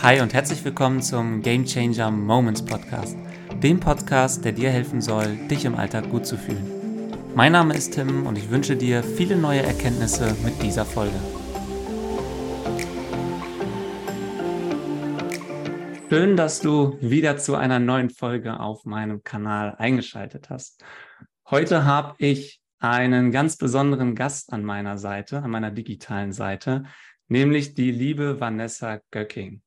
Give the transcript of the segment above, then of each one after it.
Hi und herzlich willkommen zum Game Changer Moments Podcast, dem Podcast, der dir helfen soll, dich im Alltag gut zu fühlen. Mein Name ist Tim und ich wünsche dir viele neue Erkenntnisse mit dieser Folge. Schön, dass du wieder zu einer neuen Folge auf meinem Kanal eingeschaltet hast. Heute habe ich einen ganz besonderen Gast an meiner Seite, an meiner digitalen Seite, nämlich die liebe Vanessa Göcking.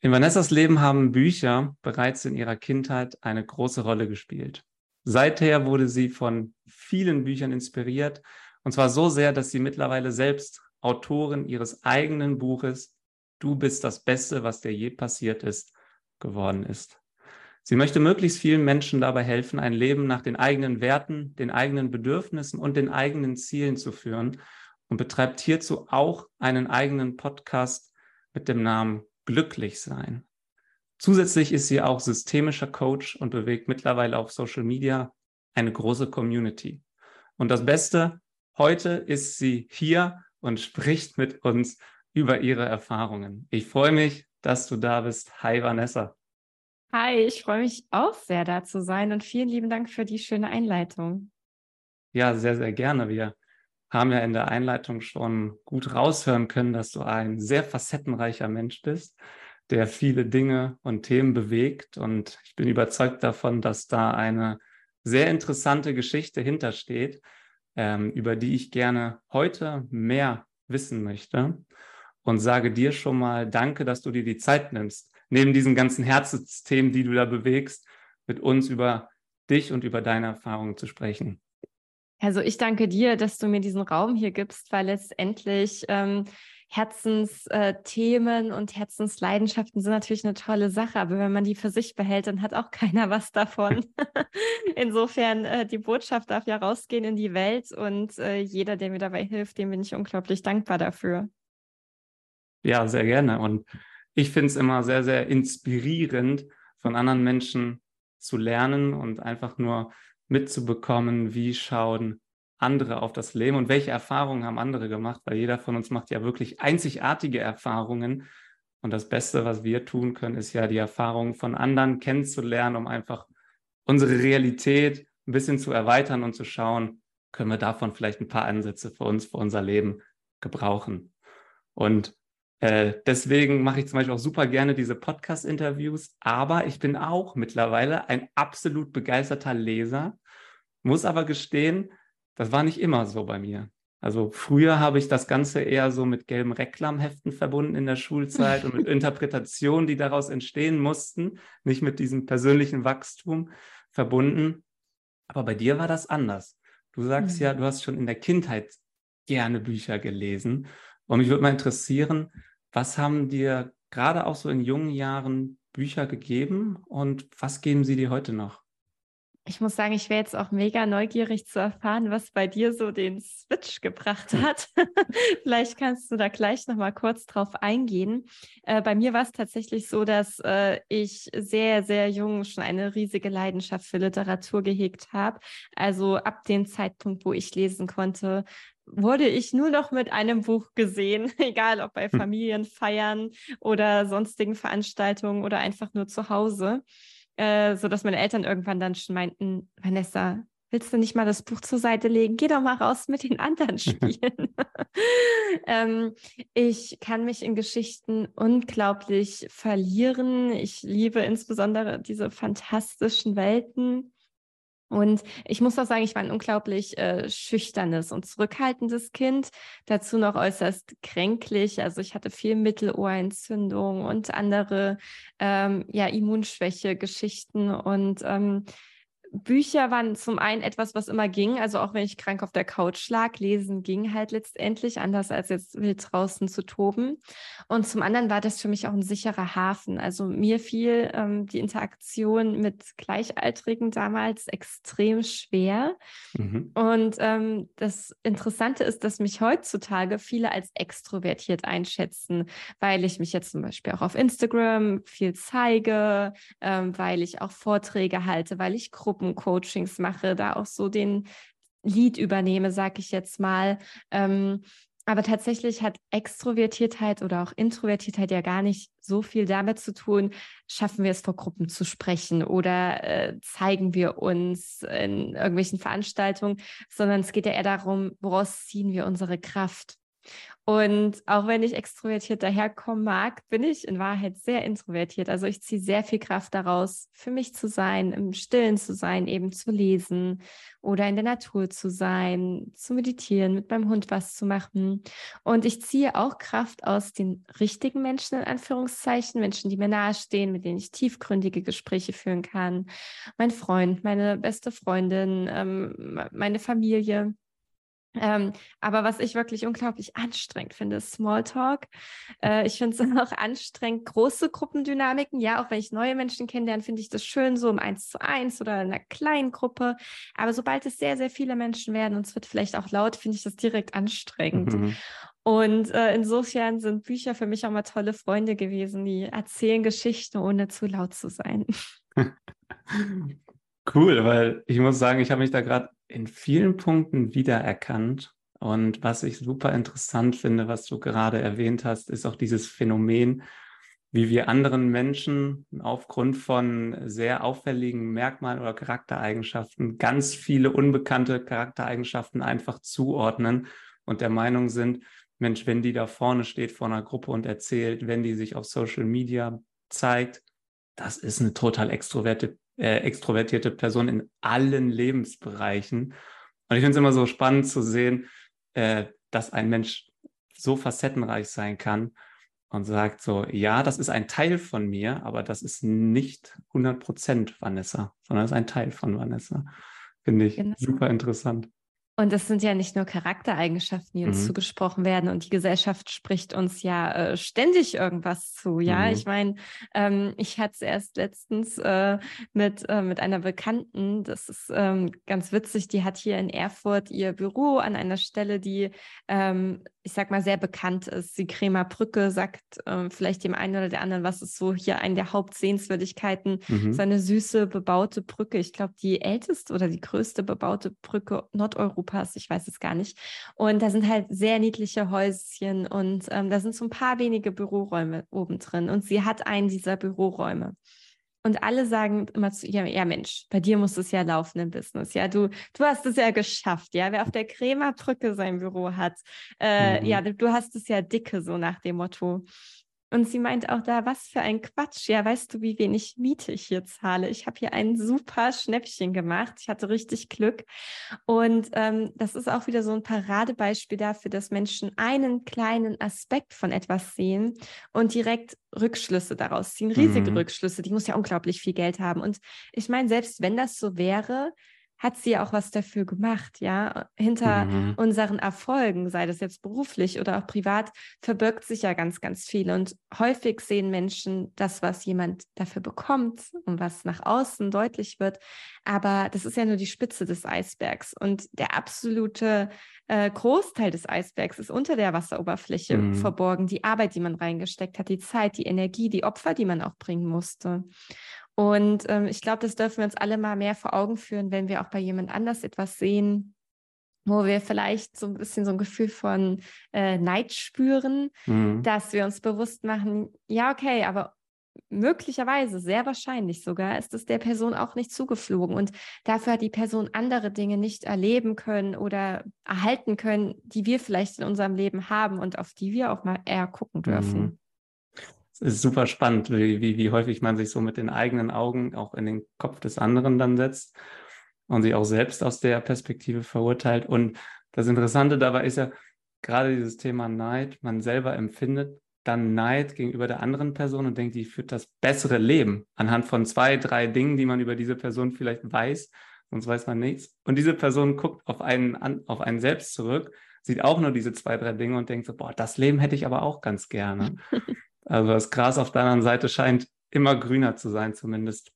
In Vanessas Leben haben Bücher bereits in ihrer Kindheit eine große Rolle gespielt. Seither wurde sie von vielen Büchern inspiriert, und zwar so sehr, dass sie mittlerweile selbst Autorin ihres eigenen Buches Du bist das Beste, was dir je passiert ist, geworden ist. Sie möchte möglichst vielen Menschen dabei helfen, ein Leben nach den eigenen Werten, den eigenen Bedürfnissen und den eigenen Zielen zu führen und betreibt hierzu auch einen eigenen Podcast mit dem Namen Glücklich sein. Zusätzlich ist sie auch systemischer Coach und bewegt mittlerweile auf Social Media eine große Community. Und das Beste, heute ist sie hier und spricht mit uns über ihre Erfahrungen. Ich freue mich, dass du da bist. Hi Vanessa. Hi, ich freue mich auch sehr, da zu sein und vielen lieben Dank für die schöne Einleitung. Ja, sehr, sehr gerne. Wir haben ja in der Einleitung schon gut raushören können, dass du ein sehr facettenreicher Mensch bist, der viele Dinge und Themen bewegt. Und ich bin überzeugt davon, dass da eine sehr interessante Geschichte hintersteht, ähm, über die ich gerne heute mehr wissen möchte. Und sage dir schon mal Danke, dass du dir die Zeit nimmst, neben diesen ganzen Herzensthemen, die du da bewegst, mit uns über dich und über deine Erfahrungen zu sprechen. Also ich danke dir, dass du mir diesen Raum hier gibst, weil letztendlich ähm, Herzensthemen und Herzensleidenschaften sind natürlich eine tolle Sache, aber wenn man die für sich behält, dann hat auch keiner was davon. Insofern, äh, die Botschaft darf ja rausgehen in die Welt und äh, jeder, der mir dabei hilft, dem bin ich unglaublich dankbar dafür. Ja, sehr gerne. Und ich finde es immer sehr, sehr inspirierend, von anderen Menschen zu lernen und einfach nur mitzubekommen, wie schauen andere auf das Leben und welche Erfahrungen haben andere gemacht, weil jeder von uns macht ja wirklich einzigartige Erfahrungen. Und das Beste, was wir tun können, ist ja die Erfahrungen von anderen kennenzulernen, um einfach unsere Realität ein bisschen zu erweitern und zu schauen, können wir davon vielleicht ein paar Ansätze für uns, für unser Leben gebrauchen. Und äh, deswegen mache ich zum Beispiel auch super gerne diese Podcast-Interviews, aber ich bin auch mittlerweile ein absolut begeisterter Leser, muss aber gestehen, das war nicht immer so bei mir. Also früher habe ich das Ganze eher so mit gelben Reklamheften verbunden in der Schulzeit und mit Interpretationen, die daraus entstehen mussten, nicht mit diesem persönlichen Wachstum verbunden. Aber bei dir war das anders. Du sagst mhm. ja, du hast schon in der Kindheit gerne Bücher gelesen. Und mich würde mal interessieren, was haben dir gerade auch so in jungen Jahren Bücher gegeben und was geben sie dir heute noch? Ich muss sagen, ich wäre jetzt auch mega neugierig zu erfahren, was bei dir so den Switch gebracht hat. Vielleicht kannst du da gleich noch mal kurz drauf eingehen. Äh, bei mir war es tatsächlich so, dass äh, ich sehr, sehr jung schon eine riesige Leidenschaft für Literatur gehegt habe. Also ab dem Zeitpunkt, wo ich lesen konnte, wurde ich nur noch mit einem Buch gesehen, egal ob bei hm. Familienfeiern oder sonstigen Veranstaltungen oder einfach nur zu Hause, äh, sodass meine Eltern irgendwann dann schon meinten, Vanessa, willst du nicht mal das Buch zur Seite legen? Geh doch mal raus mit den anderen Spielen. ähm, ich kann mich in Geschichten unglaublich verlieren. Ich liebe insbesondere diese fantastischen Welten. Und ich muss auch sagen, ich war ein unglaublich äh, schüchternes und zurückhaltendes Kind. Dazu noch äußerst kränklich. Also ich hatte viel Mittelohrentzündung und andere ähm, ja, Immunschwäche-Geschichten. Und ähm, Bücher waren zum einen etwas, was immer ging. Also auch wenn ich krank auf der Couch lag, lesen ging halt letztendlich, anders als jetzt wild draußen zu toben. Und zum anderen war das für mich auch ein sicherer Hafen. Also mir fiel ähm, die Interaktion mit Gleichaltrigen damals extrem schwer. Mhm. Und ähm, das Interessante ist, dass mich heutzutage viele als extrovertiert einschätzen, weil ich mich jetzt zum Beispiel auch auf Instagram viel zeige, ähm, weil ich auch Vorträge halte, weil ich Gruppen Gruppencoachings mache, da auch so den Lead übernehme, sag ich jetzt mal. Ähm, aber tatsächlich hat Extrovertiertheit oder auch Introvertiertheit ja gar nicht so viel damit zu tun, schaffen wir es vor Gruppen zu sprechen oder äh, zeigen wir uns in irgendwelchen Veranstaltungen, sondern es geht ja eher darum, woraus ziehen wir unsere Kraft. Und auch wenn ich extrovertiert daherkommen mag, bin ich in Wahrheit sehr introvertiert. Also ich ziehe sehr viel Kraft daraus, für mich zu sein, im Stillen zu sein, eben zu lesen oder in der Natur zu sein, zu meditieren, mit meinem Hund was zu machen. Und ich ziehe auch Kraft aus den richtigen Menschen, in Anführungszeichen, Menschen, die mir nahestehen, mit denen ich tiefgründige Gespräche führen kann. Mein Freund, meine beste Freundin, ähm, meine Familie. Ähm, aber was ich wirklich unglaublich anstrengend finde, ist Smalltalk. Äh, ich finde es auch anstrengend, große Gruppendynamiken. Ja, auch wenn ich neue Menschen kennenlerne, finde ich das schön, so im Eins zu eins oder in einer kleinen Gruppe. Aber sobald es sehr, sehr viele Menschen werden und es wird vielleicht auch laut, finde ich das direkt anstrengend. Mhm. Und äh, insofern sind Bücher für mich auch mal tolle Freunde gewesen, die erzählen Geschichten, ohne zu laut zu sein. Cool, weil ich muss sagen, ich habe mich da gerade in vielen Punkten wiedererkannt. Und was ich super interessant finde, was du gerade erwähnt hast, ist auch dieses Phänomen, wie wir anderen Menschen aufgrund von sehr auffälligen Merkmalen oder Charaktereigenschaften ganz viele unbekannte Charaktereigenschaften einfach zuordnen und der Meinung sind, Mensch, wenn die da vorne steht vor einer Gruppe und erzählt, wenn die sich auf Social Media zeigt, das ist eine total extrovertierte äh, extrovertierte Person in allen Lebensbereichen. Und ich finde es immer so spannend zu sehen, äh, dass ein Mensch so facettenreich sein kann und sagt so, ja, das ist ein Teil von mir, aber das ist nicht 100 Prozent Vanessa, sondern das ist ein Teil von Vanessa. Finde ich genau. super interessant. Und das sind ja nicht nur Charaktereigenschaften, die uns mhm. zugesprochen werden. Und die Gesellschaft spricht uns ja äh, ständig irgendwas zu. Ja, mhm. ich meine, ähm, ich hatte es erst letztens äh, mit, äh, mit einer Bekannten. Das ist ähm, ganz witzig. Die hat hier in Erfurt ihr Büro an einer Stelle, die ähm, ich sag mal, sehr bekannt ist. Die Kremer Brücke sagt ähm, vielleicht dem einen oder der anderen, was ist so hier eine der Hauptsehenswürdigkeiten. Mhm. So eine süße, bebaute Brücke. Ich glaube, die älteste oder die größte bebaute Brücke Nordeuropas. Ich weiß es gar nicht. Und da sind halt sehr niedliche Häuschen und ähm, da sind so ein paar wenige Büroräume oben drin. Und sie hat einen dieser Büroräume. Und alle sagen immer zu ihr, ja Mensch, bei dir muss es ja laufen im Business. Ja, du, du hast es ja geschafft. Ja, wer auf der Kremerbrücke sein Büro hat, äh, mhm. ja, du hast es ja dicke, so nach dem Motto. Und sie meint auch da, was für ein Quatsch. Ja, weißt du, wie wenig Miete ich hier zahle? Ich habe hier ein super Schnäppchen gemacht. Ich hatte richtig Glück. Und ähm, das ist auch wieder so ein Paradebeispiel dafür, dass Menschen einen kleinen Aspekt von etwas sehen und direkt Rückschlüsse daraus ziehen. Riesige mhm. Rückschlüsse. Die muss ja unglaublich viel Geld haben. Und ich meine, selbst wenn das so wäre, hat sie auch was dafür gemacht, ja. Hinter mhm. unseren Erfolgen, sei das jetzt beruflich oder auch privat, verbirgt sich ja ganz, ganz viel. Und häufig sehen Menschen das, was jemand dafür bekommt und was nach außen deutlich wird. Aber das ist ja nur die Spitze des Eisbergs. Und der absolute äh, Großteil des Eisbergs ist unter der Wasseroberfläche mhm. verborgen. Die Arbeit, die man reingesteckt hat, die Zeit, die Energie, die Opfer, die man auch bringen musste. Und ähm, ich glaube, das dürfen wir uns alle mal mehr vor Augen führen, wenn wir auch bei jemand anders etwas sehen, wo wir vielleicht so ein bisschen so ein Gefühl von äh, Neid spüren, mhm. dass wir uns bewusst machen, ja, okay, aber möglicherweise, sehr wahrscheinlich sogar, ist es der Person auch nicht zugeflogen. Und dafür hat die Person andere Dinge nicht erleben können oder erhalten können, die wir vielleicht in unserem Leben haben und auf die wir auch mal eher gucken dürfen. Mhm. Es ist super spannend, wie, wie, wie häufig man sich so mit den eigenen Augen auch in den Kopf des anderen dann setzt und sich auch selbst aus der Perspektive verurteilt. Und das Interessante dabei ist ja gerade dieses Thema Neid. Man selber empfindet dann Neid gegenüber der anderen Person und denkt, die führt das bessere Leben anhand von zwei, drei Dingen, die man über diese Person vielleicht weiß, sonst weiß man nichts. Und diese Person guckt auf einen, auf einen selbst zurück, sieht auch nur diese zwei, drei Dinge und denkt so, boah, das Leben hätte ich aber auch ganz gerne. Also das Gras auf der anderen Seite scheint immer grüner zu sein, zumindest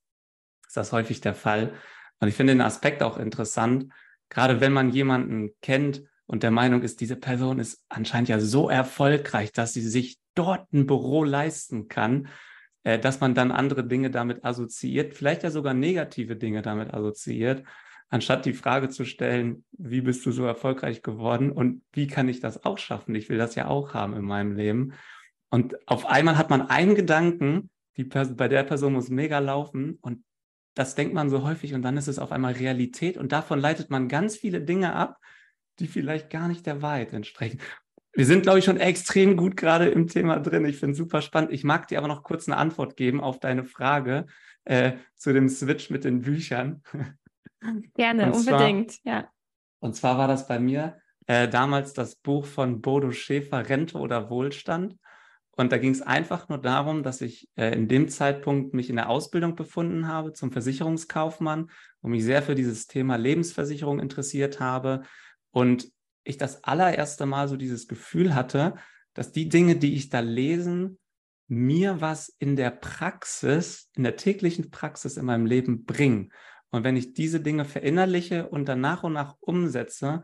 ist das häufig der Fall. Und ich finde den Aspekt auch interessant, gerade wenn man jemanden kennt und der Meinung ist, diese Person ist anscheinend ja so erfolgreich, dass sie sich dort ein Büro leisten kann, äh, dass man dann andere Dinge damit assoziiert, vielleicht ja sogar negative Dinge damit assoziiert. anstatt die Frage zu stellen, wie bist du so erfolgreich geworden und wie kann ich das auch schaffen? Ich will das ja auch haben in meinem Leben. Und auf einmal hat man einen Gedanken, die bei der Person muss mega laufen und das denkt man so häufig und dann ist es auf einmal Realität und davon leitet man ganz viele Dinge ab, die vielleicht gar nicht der Wahrheit entsprechen. Wir sind, glaube ich, schon extrem gut gerade im Thema drin. Ich finde es super spannend. Ich mag dir aber noch kurz eine Antwort geben auf deine Frage äh, zu dem Switch mit den Büchern. Gerne, und unbedingt, zwar, ja. Und zwar war das bei mir äh, damals das Buch von Bodo Schäfer, Rente oder Wohlstand. Und da ging es einfach nur darum, dass ich äh, in dem Zeitpunkt mich in der Ausbildung befunden habe zum Versicherungskaufmann und mich sehr für dieses Thema Lebensversicherung interessiert habe. Und ich das allererste Mal so dieses Gefühl hatte, dass die Dinge, die ich da lesen, mir was in der Praxis, in der täglichen Praxis in meinem Leben bringen. Und wenn ich diese Dinge verinnerliche und dann nach und nach umsetze,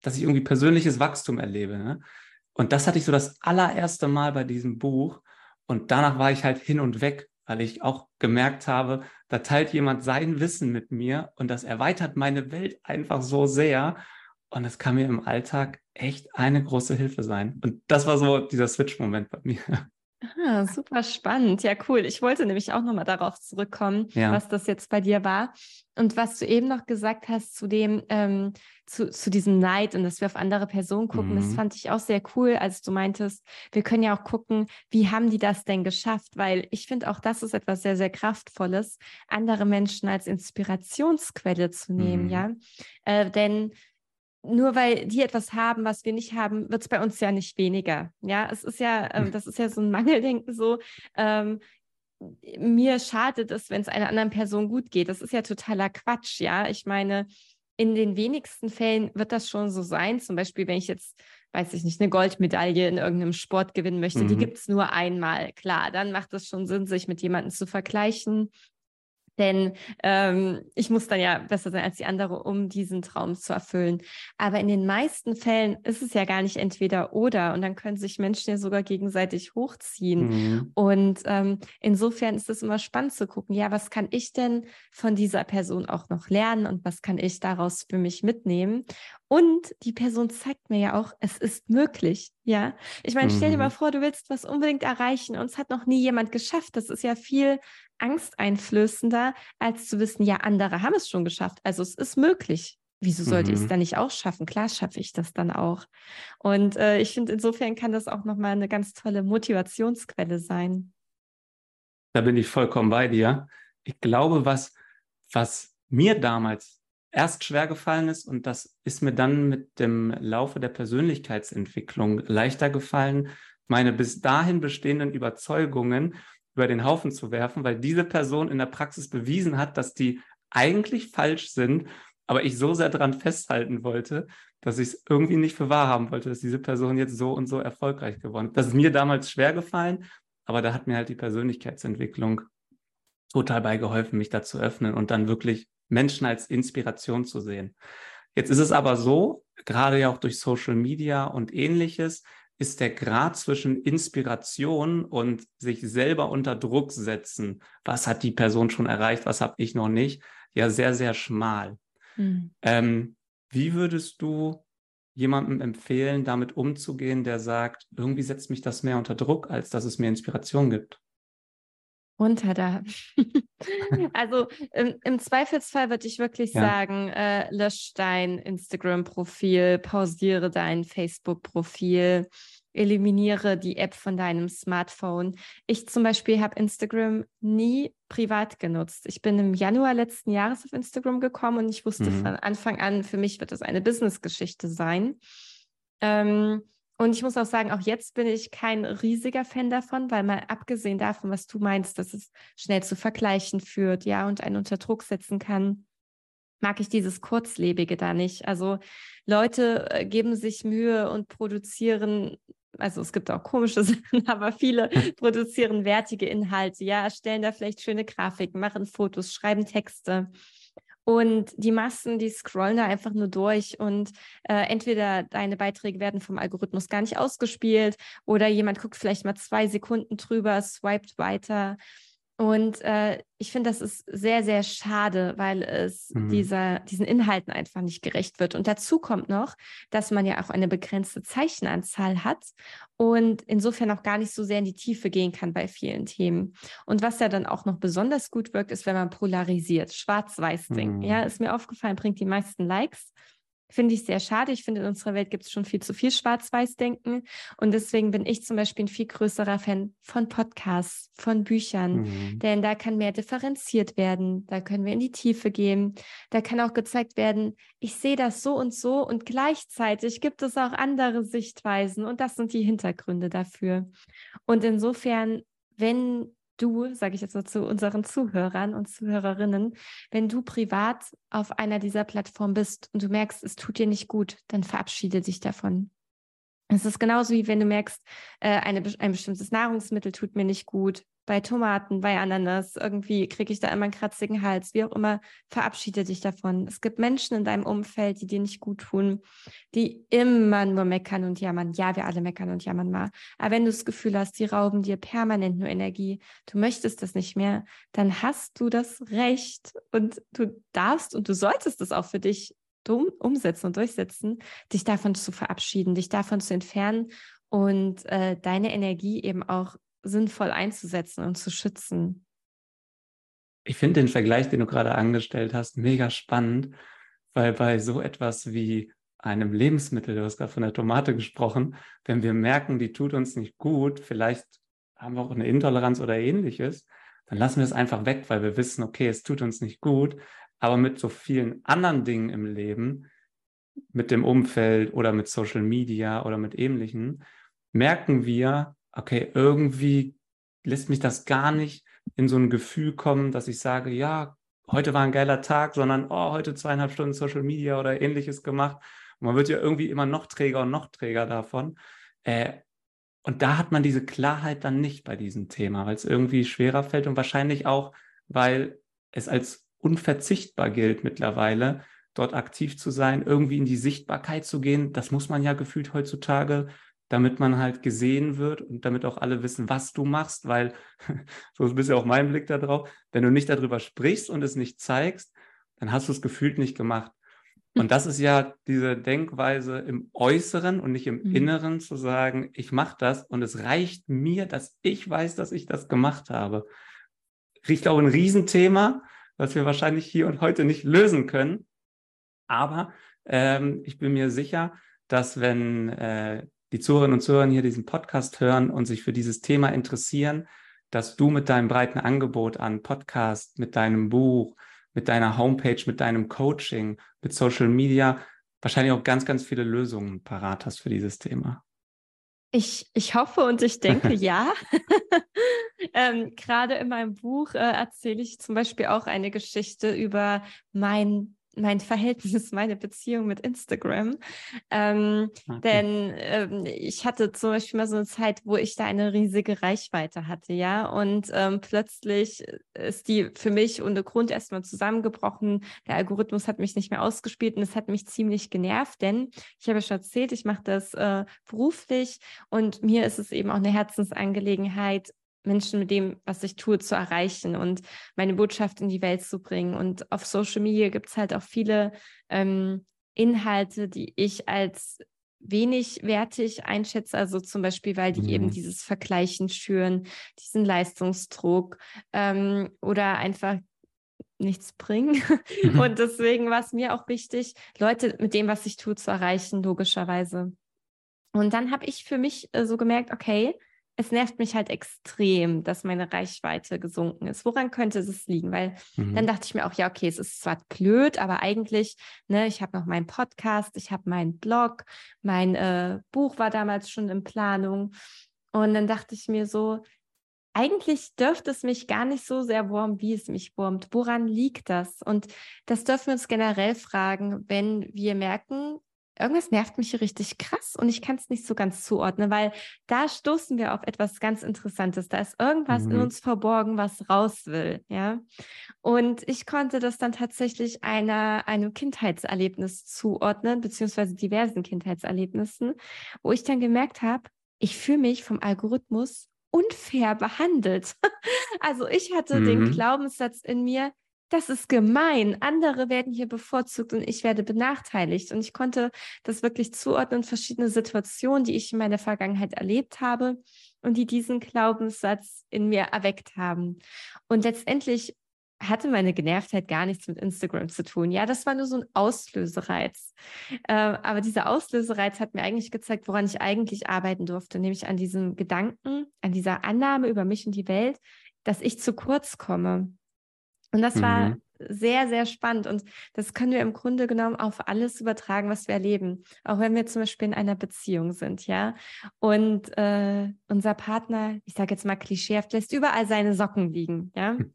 dass ich irgendwie persönliches Wachstum erlebe. Ne? Und das hatte ich so das allererste Mal bei diesem Buch. Und danach war ich halt hin und weg, weil ich auch gemerkt habe, da teilt jemand sein Wissen mit mir und das erweitert meine Welt einfach so sehr. Und es kann mir im Alltag echt eine große Hilfe sein. Und das war so dieser Switch-Moment bei mir. Ah, super spannend. Ja, cool. Ich wollte nämlich auch nochmal darauf zurückkommen, ja. was das jetzt bei dir war. Und was du eben noch gesagt hast zu dem, ähm, zu, zu diesem Neid und dass wir auf andere Personen gucken, mhm. das fand ich auch sehr cool, als du meintest, wir können ja auch gucken, wie haben die das denn geschafft? Weil ich finde auch, das ist etwas sehr, sehr Kraftvolles, andere Menschen als Inspirationsquelle zu nehmen, mhm. ja. Äh, denn nur weil die etwas haben, was wir nicht haben, wird es bei uns ja nicht weniger. Ja, es ist ja, ähm, hm. das ist ja so ein Mangeldenken so. Ähm, mir schadet es, wenn es einer anderen Person gut geht. Das ist ja totaler Quatsch, ja. Ich meine, in den wenigsten Fällen wird das schon so sein. Zum Beispiel, wenn ich jetzt, weiß ich nicht, eine Goldmedaille in irgendeinem Sport gewinnen möchte, mhm. die gibt es nur einmal. Klar, dann macht es schon Sinn, sich mit jemandem zu vergleichen. Denn ähm, ich muss dann ja besser sein als die andere, um diesen Traum zu erfüllen. Aber in den meisten Fällen ist es ja gar nicht entweder oder. Und dann können sich Menschen ja sogar gegenseitig hochziehen. Mhm. Und ähm, insofern ist es immer spannend zu gucken, ja, was kann ich denn von dieser Person auch noch lernen und was kann ich daraus für mich mitnehmen? Und die Person zeigt mir ja auch, es ist möglich. Ja, ich meine, stell dir mal mhm. vor, du willst was unbedingt erreichen und es hat noch nie jemand geschafft. Das ist ja viel angsteinflößender, als zu wissen, ja, andere haben es schon geschafft. Also es ist möglich. Wieso sollte mhm. ich es dann nicht auch schaffen? Klar schaffe ich das dann auch. Und äh, ich finde, insofern kann das auch nochmal eine ganz tolle Motivationsquelle sein. Da bin ich vollkommen bei dir. Ich glaube, was, was mir damals erst schwer gefallen ist und das ist mir dann mit dem Laufe der Persönlichkeitsentwicklung leichter gefallen, meine bis dahin bestehenden Überzeugungen über den Haufen zu werfen, weil diese Person in der Praxis bewiesen hat, dass die eigentlich falsch sind, aber ich so sehr daran festhalten wollte, dass ich es irgendwie nicht für wahr haben wollte, dass diese Person jetzt so und so erfolgreich geworden ist. Das ist mir damals schwer gefallen, aber da hat mir halt die Persönlichkeitsentwicklung total beigeholfen, mich da zu öffnen und dann wirklich Menschen als Inspiration zu sehen. Jetzt ist es aber so, gerade ja auch durch Social Media und ähnliches, ist der Grad zwischen Inspiration und sich selber unter Druck setzen, was hat die Person schon erreicht, was habe ich noch nicht, ja sehr, sehr schmal. Mhm. Ähm, wie würdest du jemandem empfehlen, damit umzugehen, der sagt, irgendwie setzt mich das mehr unter Druck, als dass es mir Inspiration gibt? Runter da. also im, im, Zweifelsfall würde ich wirklich ja. sagen, äh, lösch dein Instagram-Profil, pausiere dein Facebook-Profil, eliminiere die App von deinem Smartphone. Ich zum Beispiel habe Instagram nie privat genutzt. Ich bin im Januar letzten Jahres auf Instagram gekommen und ich wusste mhm. von Anfang an, für mich wird das eine Business-Geschichte sein. Ähm, und ich muss auch sagen, auch jetzt bin ich kein riesiger Fan davon, weil mal abgesehen davon, was du meinst, dass es schnell zu Vergleichen führt, ja, und einen unter Druck setzen kann, mag ich dieses Kurzlebige da nicht. Also Leute äh, geben sich Mühe und produzieren, also es gibt auch komische Sachen, aber viele produzieren wertige Inhalte, ja, erstellen da vielleicht schöne Grafiken, machen Fotos, schreiben Texte. Und die Massen, die scrollen da einfach nur durch und äh, entweder deine Beiträge werden vom Algorithmus gar nicht ausgespielt oder jemand guckt vielleicht mal zwei Sekunden drüber, swiped weiter. Und äh, ich finde, das ist sehr, sehr schade, weil es mhm. dieser, diesen Inhalten einfach nicht gerecht wird. Und dazu kommt noch, dass man ja auch eine begrenzte Zeichenanzahl hat und insofern auch gar nicht so sehr in die Tiefe gehen kann bei vielen Themen. Und was ja dann auch noch besonders gut wirkt, ist, wenn man polarisiert, schwarz-weiß-Ding. Mhm. Ja, ist mir aufgefallen, bringt die meisten Likes. Finde ich sehr schade. Ich finde, in unserer Welt gibt es schon viel zu viel Schwarz-Weiß-Denken. Und deswegen bin ich zum Beispiel ein viel größerer Fan von Podcasts, von Büchern. Mhm. Denn da kann mehr differenziert werden. Da können wir in die Tiefe gehen. Da kann auch gezeigt werden, ich sehe das so und so. Und gleichzeitig gibt es auch andere Sichtweisen. Und das sind die Hintergründe dafür. Und insofern, wenn du, sage ich jetzt nur zu unseren Zuhörern und Zuhörerinnen, wenn du privat auf einer dieser Plattformen bist und du merkst, es tut dir nicht gut, dann verabschiede dich davon. Es ist genauso wie wenn du merkst, äh, eine, ein bestimmtes Nahrungsmittel tut mir nicht gut, bei Tomaten, bei Ananas, irgendwie kriege ich da immer einen kratzigen Hals, wie auch immer, verabschiede dich davon. Es gibt Menschen in deinem Umfeld, die dir nicht gut tun, die immer nur meckern und jammern. Ja, wir alle meckern und jammern mal. Aber wenn du das Gefühl hast, die rauben dir permanent nur Energie, du möchtest das nicht mehr, dann hast du das Recht und du darfst und du solltest es auch für dich umsetzen und durchsetzen, dich davon zu verabschieden, dich davon zu entfernen und äh, deine Energie eben auch sinnvoll einzusetzen und zu schützen. Ich finde den Vergleich, den du gerade angestellt hast, mega spannend, weil bei so etwas wie einem Lebensmittel, du hast gerade von der Tomate gesprochen, wenn wir merken, die tut uns nicht gut, vielleicht haben wir auch eine Intoleranz oder ähnliches, dann lassen wir es einfach weg, weil wir wissen, okay, es tut uns nicht gut. Aber mit so vielen anderen Dingen im Leben, mit dem Umfeld oder mit Social Media oder mit ähnlichen, merken wir, okay, irgendwie lässt mich das gar nicht in so ein Gefühl kommen, dass ich sage, ja, heute war ein geiler Tag, sondern oh, heute zweieinhalb Stunden Social Media oder ähnliches gemacht. Und man wird ja irgendwie immer noch träger und noch träger davon. Äh, und da hat man diese Klarheit dann nicht bei diesem Thema, weil es irgendwie schwerer fällt und wahrscheinlich auch, weil es als unverzichtbar gilt mittlerweile, dort aktiv zu sein, irgendwie in die Sichtbarkeit zu gehen. Das muss man ja gefühlt heutzutage damit man halt gesehen wird und damit auch alle wissen, was du machst, weil so ist ein bisschen auch mein Blick darauf, wenn du nicht darüber sprichst und es nicht zeigst, dann hast du es gefühlt nicht gemacht. Und das ist ja diese Denkweise im Äußeren und nicht im mhm. Inneren zu sagen, ich mache das und es reicht mir, dass ich weiß, dass ich das gemacht habe. Riecht auch ein Riesenthema, was wir wahrscheinlich hier und heute nicht lösen können. Aber ähm, ich bin mir sicher, dass wenn äh, die Zuhörerinnen und Zuhörer hier diesen Podcast hören und sich für dieses Thema interessieren, dass du mit deinem breiten Angebot an Podcast, mit deinem Buch, mit deiner Homepage, mit deinem Coaching, mit Social Media wahrscheinlich auch ganz, ganz viele Lösungen parat hast für dieses Thema. Ich, ich hoffe und ich denke ja. ähm, Gerade in meinem Buch äh, erzähle ich zum Beispiel auch eine Geschichte über mein mein Verhältnis, meine Beziehung mit Instagram. Ähm, okay. Denn ähm, ich hatte zum Beispiel mal so eine Zeit, wo ich da eine riesige Reichweite hatte, ja. Und ähm, plötzlich ist die für mich ohne Grund erstmal zusammengebrochen. Der Algorithmus hat mich nicht mehr ausgespielt und es hat mich ziemlich genervt, denn ich habe ja schon erzählt, ich mache das äh, beruflich und mir ist es eben auch eine Herzensangelegenheit, Menschen mit dem, was ich tue, zu erreichen und meine Botschaft in die Welt zu bringen. Und auf Social Media gibt es halt auch viele ähm, Inhalte, die ich als wenig wertig einschätze, also zum Beispiel, weil die mhm. eben dieses Vergleichen schüren, diesen Leistungsdruck ähm, oder einfach nichts bringen. Mhm. Und deswegen war es mir auch wichtig, Leute mit dem, was ich tue, zu erreichen, logischerweise. Und dann habe ich für mich äh, so gemerkt, okay, es nervt mich halt extrem, dass meine Reichweite gesunken ist. Woran könnte es liegen? Weil mhm. dann dachte ich mir auch, ja, okay, es ist zwar blöd, aber eigentlich, ne, ich habe noch meinen Podcast, ich habe meinen Blog, mein äh, Buch war damals schon in Planung. Und dann dachte ich mir so, eigentlich dürfte es mich gar nicht so sehr wurmen, wie es mich wurmt. Woran liegt das? Und das dürfen wir uns generell fragen, wenn wir merken, irgendwas nervt mich hier richtig krass und ich kann es nicht so ganz zuordnen, weil da stoßen wir auf etwas ganz Interessantes. Da ist irgendwas mhm. in uns verborgen, was raus will, ja. Und ich konnte das dann tatsächlich einer, einem Kindheitserlebnis zuordnen, beziehungsweise diversen Kindheitserlebnissen, wo ich dann gemerkt habe, ich fühle mich vom Algorithmus unfair behandelt. Also ich hatte mhm. den Glaubenssatz in mir, das ist gemein. Andere werden hier bevorzugt und ich werde benachteiligt. Und ich konnte das wirklich zuordnen, verschiedene Situationen, die ich in meiner Vergangenheit erlebt habe und die diesen Glaubenssatz in mir erweckt haben. Und letztendlich hatte meine Genervtheit gar nichts mit Instagram zu tun. Ja, das war nur so ein Auslösereiz. Äh, aber dieser Auslösereiz hat mir eigentlich gezeigt, woran ich eigentlich arbeiten durfte, nämlich an diesem Gedanken, an dieser Annahme über mich und die Welt, dass ich zu kurz komme. Und das mhm. war sehr, sehr spannend. Und das können wir im Grunde genommen auf alles übertragen, was wir erleben. Auch wenn wir zum Beispiel in einer Beziehung sind, ja. Und äh, unser Partner, ich sage jetzt mal klischeehaft, lässt überall seine Socken liegen, ja.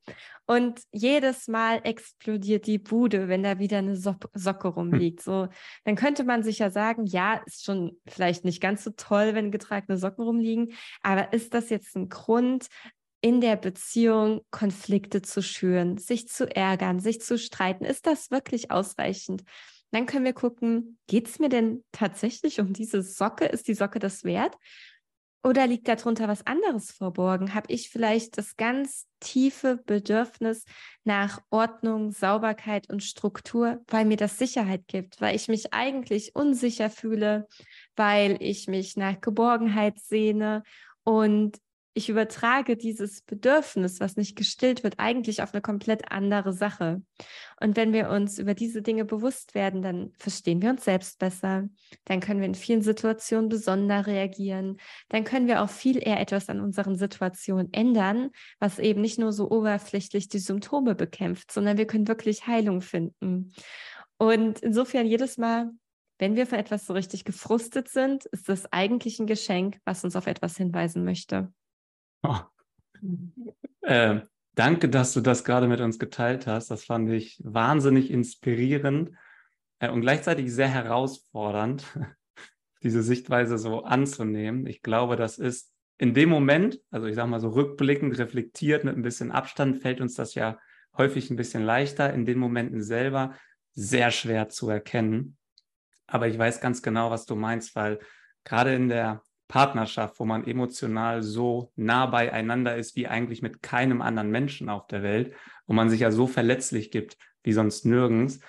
Und jedes Mal explodiert die Bude, wenn da wieder eine so Socke hm. rumliegt. So, dann könnte man sich ja sagen, ja, ist schon vielleicht nicht ganz so toll, wenn getragene Socken rumliegen, aber ist das jetzt ein Grund, in der Beziehung Konflikte zu schüren, sich zu ärgern, sich zu streiten. Ist das wirklich ausreichend? Dann können wir gucken, geht es mir denn tatsächlich um diese Socke? Ist die Socke das wert? Oder liegt darunter was anderes verborgen? Habe ich vielleicht das ganz tiefe Bedürfnis nach Ordnung, Sauberkeit und Struktur, weil mir das Sicherheit gibt, weil ich mich eigentlich unsicher fühle, weil ich mich nach Geborgenheit sehne und ich übertrage dieses Bedürfnis, was nicht gestillt wird, eigentlich auf eine komplett andere Sache. Und wenn wir uns über diese Dinge bewusst werden, dann verstehen wir uns selbst besser. Dann können wir in vielen Situationen besonder reagieren. Dann können wir auch viel eher etwas an unseren Situationen ändern, was eben nicht nur so oberflächlich die Symptome bekämpft, sondern wir können wirklich Heilung finden. Und insofern jedes Mal, wenn wir von etwas so richtig gefrustet sind, ist das eigentlich ein Geschenk, was uns auf etwas hinweisen möchte. Äh, danke, dass du das gerade mit uns geteilt hast. Das fand ich wahnsinnig inspirierend äh, und gleichzeitig sehr herausfordernd, diese Sichtweise so anzunehmen. Ich glaube, das ist in dem Moment, also ich sage mal so rückblickend, reflektiert, mit ein bisschen Abstand, fällt uns das ja häufig ein bisschen leichter, in den Momenten selber sehr schwer zu erkennen. Aber ich weiß ganz genau, was du meinst, weil gerade in der Partnerschaft, wo man emotional so nah beieinander ist wie eigentlich mit keinem anderen Menschen auf der Welt, wo man sich ja so verletzlich gibt wie sonst nirgends,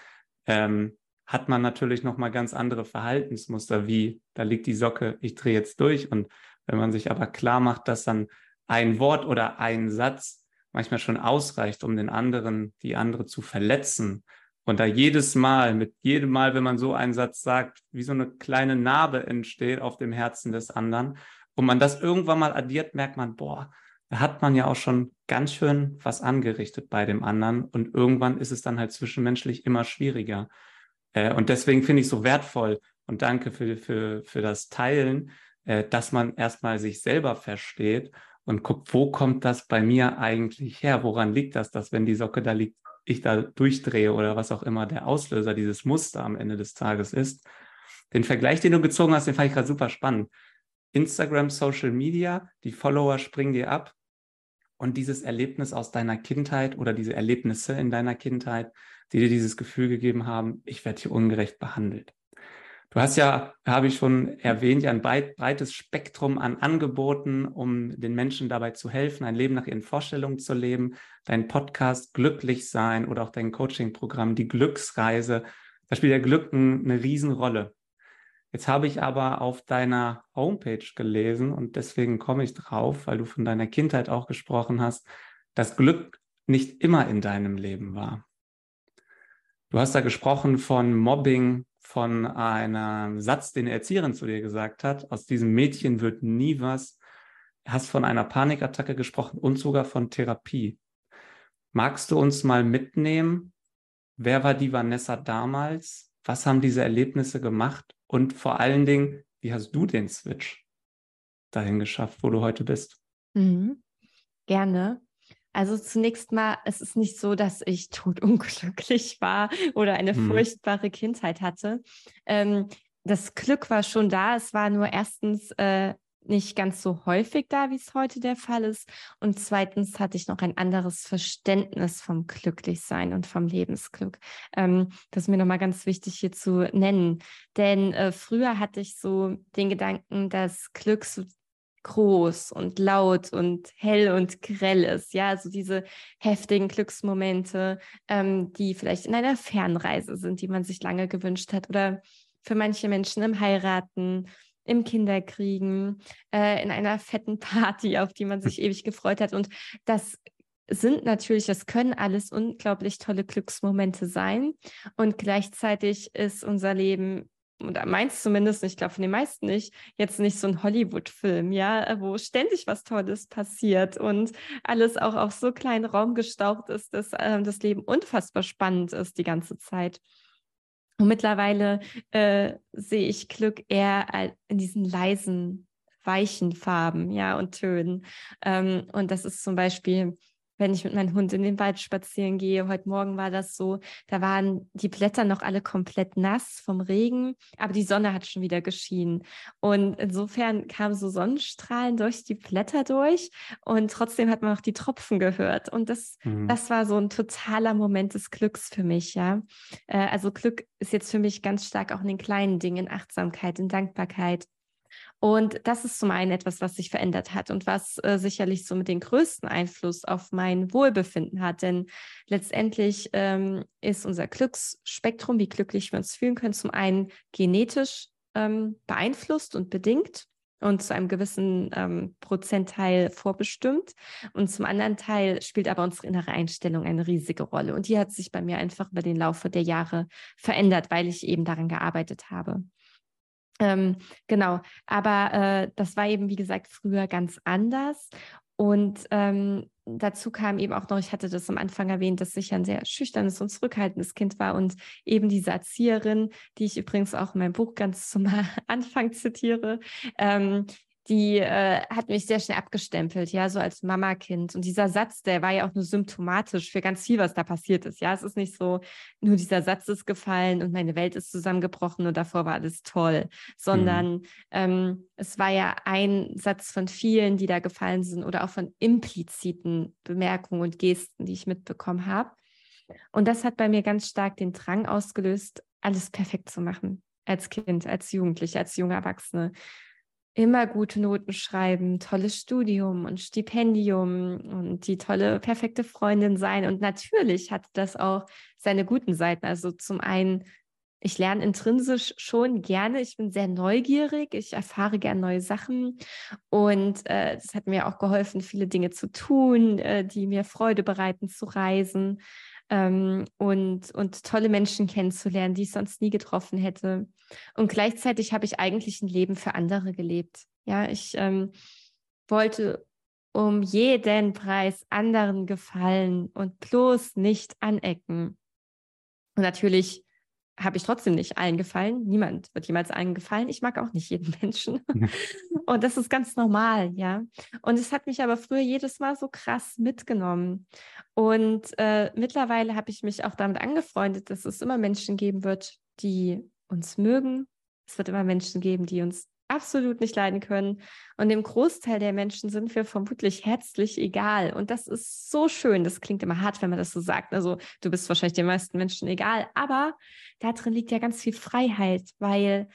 ähm, hat man natürlich nochmal ganz andere Verhaltensmuster, wie da liegt die Socke, ich drehe jetzt durch. Und wenn man sich aber klar macht, dass dann ein Wort oder ein Satz manchmal schon ausreicht, um den anderen, die andere zu verletzen und da jedes Mal, mit jedem Mal, wenn man so einen Satz sagt, wie so eine kleine Narbe entsteht auf dem Herzen des anderen und man das irgendwann mal addiert, merkt man, boah, da hat man ja auch schon ganz schön was angerichtet bei dem anderen und irgendwann ist es dann halt zwischenmenschlich immer schwieriger. Äh, und deswegen finde ich es so wertvoll und danke für, für, für das Teilen, äh, dass man erstmal sich selber versteht und guckt, wo kommt das bei mir eigentlich her? Woran liegt das, dass wenn die Socke da liegt, ich da durchdrehe oder was auch immer der Auslöser dieses Muster am Ende des Tages ist. Den Vergleich, den du gezogen hast, den fand ich gerade super spannend. Instagram, Social Media, die Follower springen dir ab und dieses Erlebnis aus deiner Kindheit oder diese Erlebnisse in deiner Kindheit, die dir dieses Gefühl gegeben haben, ich werde hier ungerecht behandelt. Du hast ja, habe ich schon erwähnt, ja ein breites Spektrum an Angeboten, um den Menschen dabei zu helfen, ein Leben nach ihren Vorstellungen zu leben. Dein Podcast Glücklich sein oder auch dein Coaching-Programm, die Glücksreise. Da spielt ja Glück eine Riesenrolle. Jetzt habe ich aber auf deiner Homepage gelesen und deswegen komme ich drauf, weil du von deiner Kindheit auch gesprochen hast, dass Glück nicht immer in deinem Leben war. Du hast da gesprochen von Mobbing, von einem Satz, den eine Erzieherin zu dir gesagt hat. Aus diesem Mädchen wird nie was. Du hast von einer Panikattacke gesprochen und sogar von Therapie. Magst du uns mal mitnehmen? Wer war die Vanessa damals? Was haben diese Erlebnisse gemacht? Und vor allen Dingen, wie hast du den Switch dahin geschafft, wo du heute bist? Mhm. Gerne. Also zunächst mal, es ist nicht so, dass ich totunglücklich war oder eine mhm. furchtbare Kindheit hatte. Ähm, das Glück war schon da. Es war nur erstens äh, nicht ganz so häufig da, wie es heute der Fall ist. Und zweitens hatte ich noch ein anderes Verständnis vom Glücklichsein und vom Lebensglück. Ähm, das ist mir nochmal ganz wichtig hier zu nennen. Denn äh, früher hatte ich so den Gedanken, dass Glück so groß und laut und hell und grell ist. Ja, also diese heftigen Glücksmomente, ähm, die vielleicht in einer Fernreise sind, die man sich lange gewünscht hat oder für manche Menschen im Heiraten, im Kinderkriegen, äh, in einer fetten Party, auf die man sich ewig gefreut hat. Und das sind natürlich, das können alles unglaublich tolle Glücksmomente sein. Und gleichzeitig ist unser Leben oder meins zumindest, ich glaube von den meisten nicht, jetzt nicht so ein Hollywood-Film, ja, wo ständig was Tolles passiert und alles auch auf so kleinen Raum gestaucht ist, dass äh, das Leben unfassbar spannend ist die ganze Zeit. Und mittlerweile äh, sehe ich Glück eher in diesen leisen, weichen Farben, ja, und Tönen. Ähm, und das ist zum Beispiel wenn ich mit meinem Hund in den Wald spazieren gehe. Heute Morgen war das so, da waren die Blätter noch alle komplett nass vom Regen, aber die Sonne hat schon wieder geschienen. Und insofern kamen so Sonnenstrahlen durch die Blätter durch und trotzdem hat man auch die Tropfen gehört. Und das, mhm. das war so ein totaler Moment des Glücks für mich, ja. Äh, also Glück ist jetzt für mich ganz stark auch in den kleinen Dingen, in Achtsamkeit, in Dankbarkeit. Und das ist zum einen etwas, was sich verändert hat und was äh, sicherlich so mit den größten Einfluss auf mein Wohlbefinden hat. Denn letztendlich ähm, ist unser Glücksspektrum, wie glücklich wir uns fühlen können, zum einen genetisch ähm, beeinflusst und bedingt und zu einem gewissen ähm, Prozentteil vorbestimmt. Und zum anderen Teil spielt aber unsere innere Einstellung eine riesige Rolle. Und die hat sich bei mir einfach über den Laufe der Jahre verändert, weil ich eben daran gearbeitet habe. Ähm, genau, aber äh, das war eben, wie gesagt, früher ganz anders. Und ähm, dazu kam eben auch noch, ich hatte das am Anfang erwähnt, dass ich ein sehr schüchternes und zurückhaltendes Kind war und eben diese Erzieherin, die ich übrigens auch in meinem Buch ganz zum Anfang zitiere, ähm, die äh, hat mich sehr schnell abgestempelt, ja, so als Mama-Kind. Und dieser Satz, der war ja auch nur symptomatisch für ganz viel, was da passiert ist. Ja, es ist nicht so, nur dieser Satz ist gefallen und meine Welt ist zusammengebrochen und davor war alles toll, sondern mhm. ähm, es war ja ein Satz von vielen, die da gefallen sind oder auch von impliziten Bemerkungen und Gesten, die ich mitbekommen habe. Und das hat bei mir ganz stark den Drang ausgelöst, alles perfekt zu machen als Kind, als Jugendliche, als junge Erwachsene immer gute Noten schreiben, tolles Studium und Stipendium und die tolle, perfekte Freundin sein. Und natürlich hat das auch seine guten Seiten. Also zum einen, ich lerne intrinsisch schon gerne. Ich bin sehr neugierig. Ich erfahre gerne neue Sachen. Und äh, das hat mir auch geholfen, viele Dinge zu tun, äh, die mir Freude bereiten, zu reisen ähm, und, und tolle Menschen kennenzulernen, die ich sonst nie getroffen hätte. Und gleichzeitig habe ich eigentlich ein Leben für andere gelebt. Ja, ich ähm, wollte um jeden Preis anderen gefallen und bloß nicht anecken. Und natürlich habe ich trotzdem nicht allen gefallen. Niemand wird jemals allen gefallen. Ich mag auch nicht jeden Menschen. und das ist ganz normal, ja. Und es hat mich aber früher jedes Mal so krass mitgenommen. Und äh, mittlerweile habe ich mich auch damit angefreundet, dass es immer Menschen geben wird, die uns mögen. Es wird immer Menschen geben, die uns absolut nicht leiden können. Und dem Großteil der Menschen sind wir vermutlich herzlich egal. Und das ist so schön. Das klingt immer hart, wenn man das so sagt. Also du bist wahrscheinlich den meisten Menschen egal. Aber da drin liegt ja ganz viel Freiheit, weil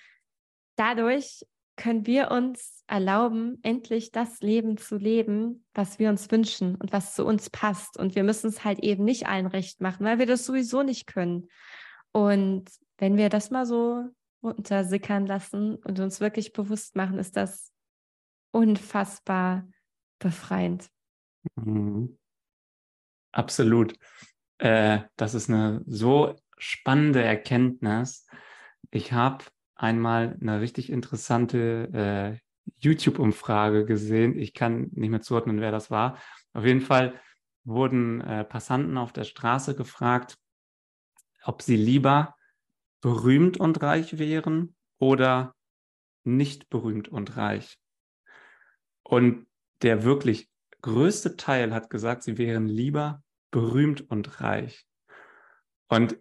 dadurch können wir uns erlauben, endlich das Leben zu leben, was wir uns wünschen und was zu uns passt. Und wir müssen es halt eben nicht allen recht machen, weil wir das sowieso nicht können. Und wenn wir das mal so runtersickern lassen und uns wirklich bewusst machen, ist das unfassbar befreiend. Mhm. Absolut. Äh, das ist eine so spannende Erkenntnis. Ich habe einmal eine richtig interessante äh, YouTube-Umfrage gesehen. Ich kann nicht mehr zuordnen, wer das war. Auf jeden Fall wurden äh, Passanten auf der Straße gefragt, ob sie lieber berühmt und reich wären oder nicht berühmt und reich. Und der wirklich größte Teil hat gesagt, sie wären lieber berühmt und reich. Und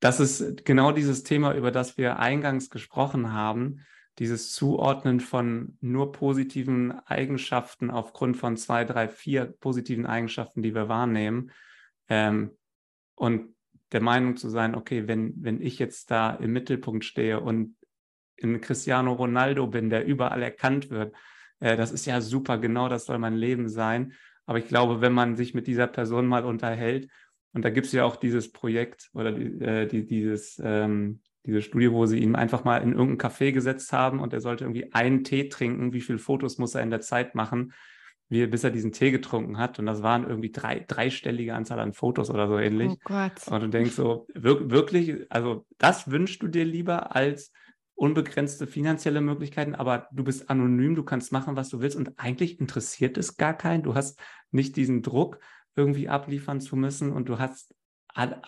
das ist genau dieses Thema, über das wir eingangs gesprochen haben, dieses Zuordnen von nur positiven Eigenschaften aufgrund von zwei, drei, vier positiven Eigenschaften, die wir wahrnehmen. Ähm, und der Meinung zu sein, okay, wenn, wenn ich jetzt da im Mittelpunkt stehe und in Cristiano Ronaldo bin, der überall erkannt wird, äh, das ist ja super, genau das soll mein Leben sein. Aber ich glaube, wenn man sich mit dieser Person mal unterhält, und da gibt es ja auch dieses Projekt oder die, äh, die, dieses, ähm, diese Studie, wo sie ihn einfach mal in irgendein Café gesetzt haben und er sollte irgendwie einen Tee trinken, wie viele Fotos muss er in der Zeit machen, wie, bis er diesen Tee getrunken hat. Und das waren irgendwie drei, dreistellige Anzahl an Fotos oder so ähnlich. Oh Gott. Und du denkst so, wir, wirklich, also das wünschst du dir lieber als unbegrenzte finanzielle Möglichkeiten, aber du bist anonym, du kannst machen, was du willst und eigentlich interessiert es gar keinen. Du hast nicht diesen Druck, irgendwie abliefern zu müssen und du hast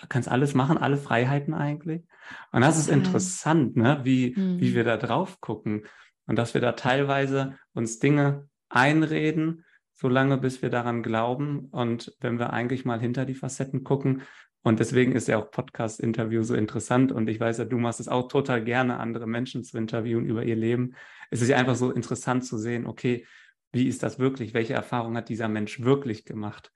kannst alles machen, alle Freiheiten eigentlich. Und das ist interessant, ne? wie, mhm. wie wir da drauf gucken und dass wir da teilweise uns Dinge einreden, solange bis wir daran glauben. Und wenn wir eigentlich mal hinter die Facetten gucken, und deswegen ist ja auch Podcast-Interview so interessant. Und ich weiß ja, du machst es auch total gerne, andere Menschen zu interviewen über ihr Leben. Es ist ja einfach so interessant zu sehen, okay, wie ist das wirklich? Welche Erfahrung hat dieser Mensch wirklich gemacht?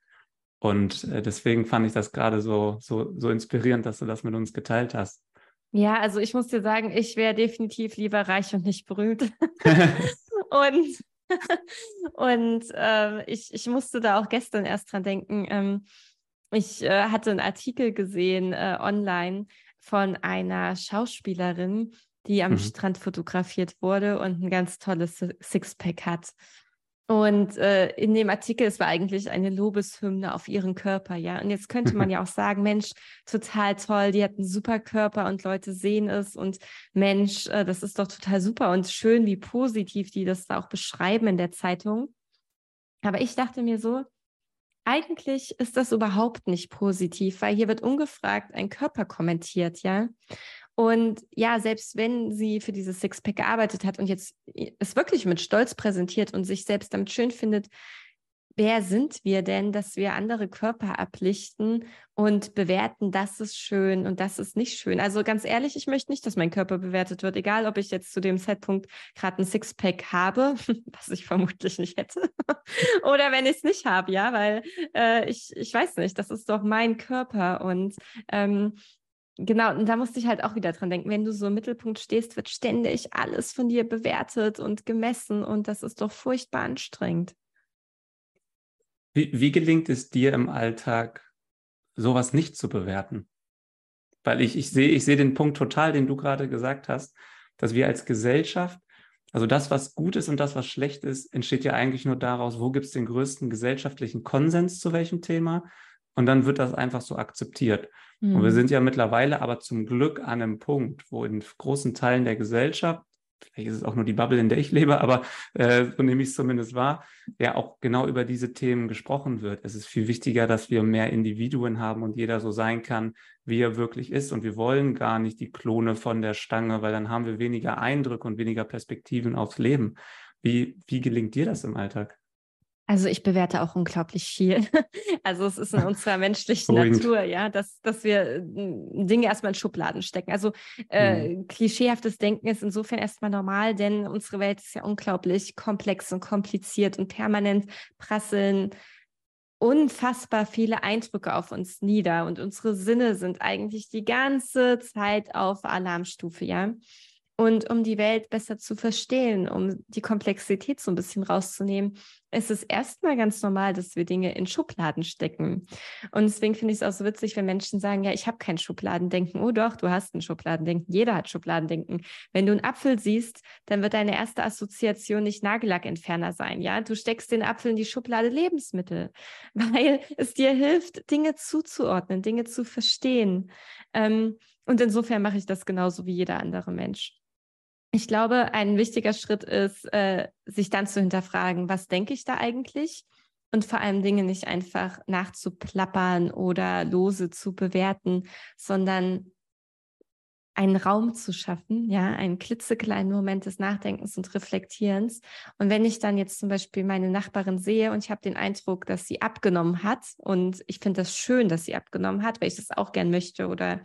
Und äh, deswegen fand ich das gerade so, so, so inspirierend, dass du das mit uns geteilt hast. Ja, also ich muss dir sagen, ich wäre definitiv lieber reich und nicht berühmt. und und äh, ich, ich musste da auch gestern erst dran denken. Ähm, ich äh, hatte einen Artikel gesehen äh, online von einer Schauspielerin, die am mhm. Strand fotografiert wurde und ein ganz tolles Sixpack hat. Und äh, in dem Artikel, es war eigentlich eine Lobeshymne auf ihren Körper, ja. Und jetzt könnte man ja auch sagen, Mensch, total toll, die hat einen super Körper und Leute sehen es und Mensch, äh, das ist doch total super und schön, wie positiv die das da auch beschreiben in der Zeitung. Aber ich dachte mir so, eigentlich ist das überhaupt nicht positiv, weil hier wird ungefragt ein Körper kommentiert, ja. Und ja, selbst wenn sie für dieses Sixpack gearbeitet hat und jetzt es wirklich mit Stolz präsentiert und sich selbst damit schön findet, wer sind wir denn, dass wir andere Körper ablichten und bewerten, das ist schön und das ist nicht schön. Also ganz ehrlich, ich möchte nicht, dass mein Körper bewertet wird, egal ob ich jetzt zu dem Zeitpunkt gerade ein Sixpack habe, was ich vermutlich nicht hätte, oder wenn ich es nicht habe, ja, weil äh, ich, ich weiß nicht, das ist doch mein Körper und ähm, Genau, und da musste ich halt auch wieder dran denken, wenn du so im Mittelpunkt stehst, wird ständig alles von dir bewertet und gemessen und das ist doch furchtbar anstrengend. Wie, wie gelingt es dir im Alltag, sowas nicht zu bewerten? Weil ich, ich sehe ich seh den Punkt total, den du gerade gesagt hast, dass wir als Gesellschaft, also das, was gut ist und das, was schlecht ist, entsteht ja eigentlich nur daraus, wo gibt es den größten gesellschaftlichen Konsens zu welchem Thema und dann wird das einfach so akzeptiert. Mhm. Und wir mhm. sind ja mittlerweile aber zum Glück an einem Punkt, wo in großen Teilen der Gesellschaft, vielleicht ist es auch nur die Bubble, in der ich lebe, aber äh, so nehme ich es zumindest wahr, ja auch genau über diese Themen gesprochen wird. Es ist viel wichtiger, dass wir mehr Individuen haben und jeder so sein kann, wie er wirklich ist. Und wir wollen gar nicht die Klone von der Stange, weil dann haben wir weniger Eindrücke und weniger Perspektiven aufs Leben. Wie, wie gelingt dir das im Alltag? Also ich bewerte auch unglaublich viel. Also es ist in unserer menschlichen Natur, ja, dass, dass wir hm, Dinge erstmal in Schubladen stecken. Also äh, mhm. klischeehaftes Denken ist insofern erstmal normal, denn unsere Welt ist ja unglaublich komplex und kompliziert und permanent prasseln unfassbar viele Eindrücke auf uns nieder und unsere Sinne sind eigentlich die ganze Zeit auf Alarmstufe, ja. Und um die Welt besser zu verstehen, um die Komplexität so ein bisschen rauszunehmen, ist es erstmal ganz normal, dass wir Dinge in Schubladen stecken. Und deswegen finde ich es auch so witzig, wenn Menschen sagen, ja, ich habe kein Schubladendenken. Oh doch, du hast ein Schubladendenken. Jeder hat Schubladendenken. Wenn du einen Apfel siehst, dann wird deine erste Assoziation nicht Nagellackentferner sein. Ja, du steckst den Apfel in die Schublade Lebensmittel, weil es dir hilft, Dinge zuzuordnen, Dinge zu verstehen. Ähm, und insofern mache ich das genauso wie jeder andere Mensch. Ich glaube, ein wichtiger Schritt ist, äh, sich dann zu hinterfragen, was denke ich da eigentlich? Und vor allem Dinge nicht einfach nachzuplappern oder lose zu bewerten, sondern einen Raum zu schaffen, ja, einen klitzekleinen Moment des Nachdenkens und Reflektierens. Und wenn ich dann jetzt zum Beispiel meine Nachbarin sehe und ich habe den Eindruck, dass sie abgenommen hat und ich finde das schön, dass sie abgenommen hat, weil ich das auch gern möchte oder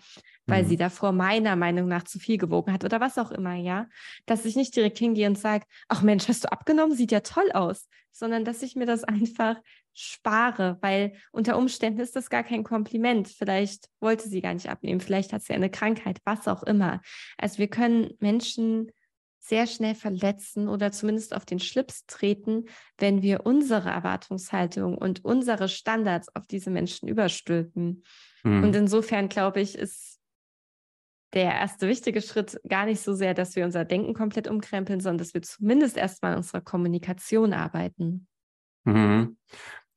weil mhm. sie davor meiner Meinung nach zu viel gewogen hat oder was auch immer, ja, dass ich nicht direkt hingehe und sage, ach Mensch, hast du abgenommen, sieht ja toll aus, sondern dass ich mir das einfach spare, weil unter Umständen ist das gar kein Kompliment. Vielleicht wollte sie gar nicht abnehmen, vielleicht hat sie eine Krankheit, was auch immer. Also wir können Menschen sehr schnell verletzen oder zumindest auf den Schlips treten, wenn wir unsere Erwartungshaltung und unsere Standards auf diese Menschen überstülpen. Mhm. Und insofern glaube ich, ist der erste wichtige Schritt gar nicht so sehr, dass wir unser Denken komplett umkrempeln, sondern dass wir zumindest erstmal an unserer Kommunikation arbeiten. Mhm.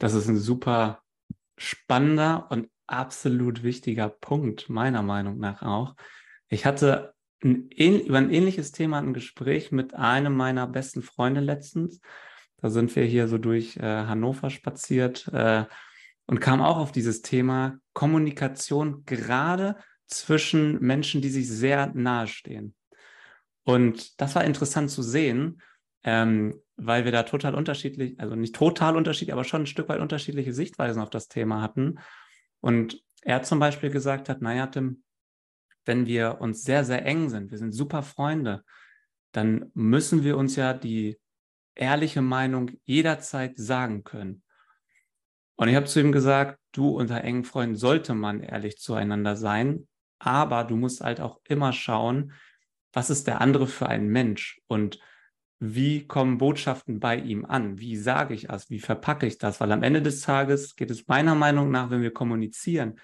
Das ist ein super spannender und absolut wichtiger Punkt, meiner Meinung nach auch. Ich hatte ein, über ein ähnliches Thema ein Gespräch mit einem meiner besten Freunde letztens. Da sind wir hier so durch äh, Hannover spaziert äh, und kam auch auf dieses Thema Kommunikation gerade zwischen Menschen, die sich sehr nahe stehen. Und das war interessant zu sehen, ähm, weil wir da total unterschiedlich, also nicht total unterschiedlich, aber schon ein Stück weit unterschiedliche Sichtweisen auf das Thema hatten. Und er zum Beispiel gesagt hat, naja, Tim, wenn wir uns sehr, sehr eng sind, wir sind super Freunde, dann müssen wir uns ja die ehrliche Meinung jederzeit sagen können. Und ich habe zu ihm gesagt, du unter engen Freunden sollte man ehrlich zueinander sein, aber du musst halt auch immer schauen, was ist der andere für ein Mensch und wie kommen Botschaften bei ihm an? Wie sage ich das? Wie verpacke ich das? Weil am Ende des Tages geht es meiner Meinung nach, wenn wir kommunizieren,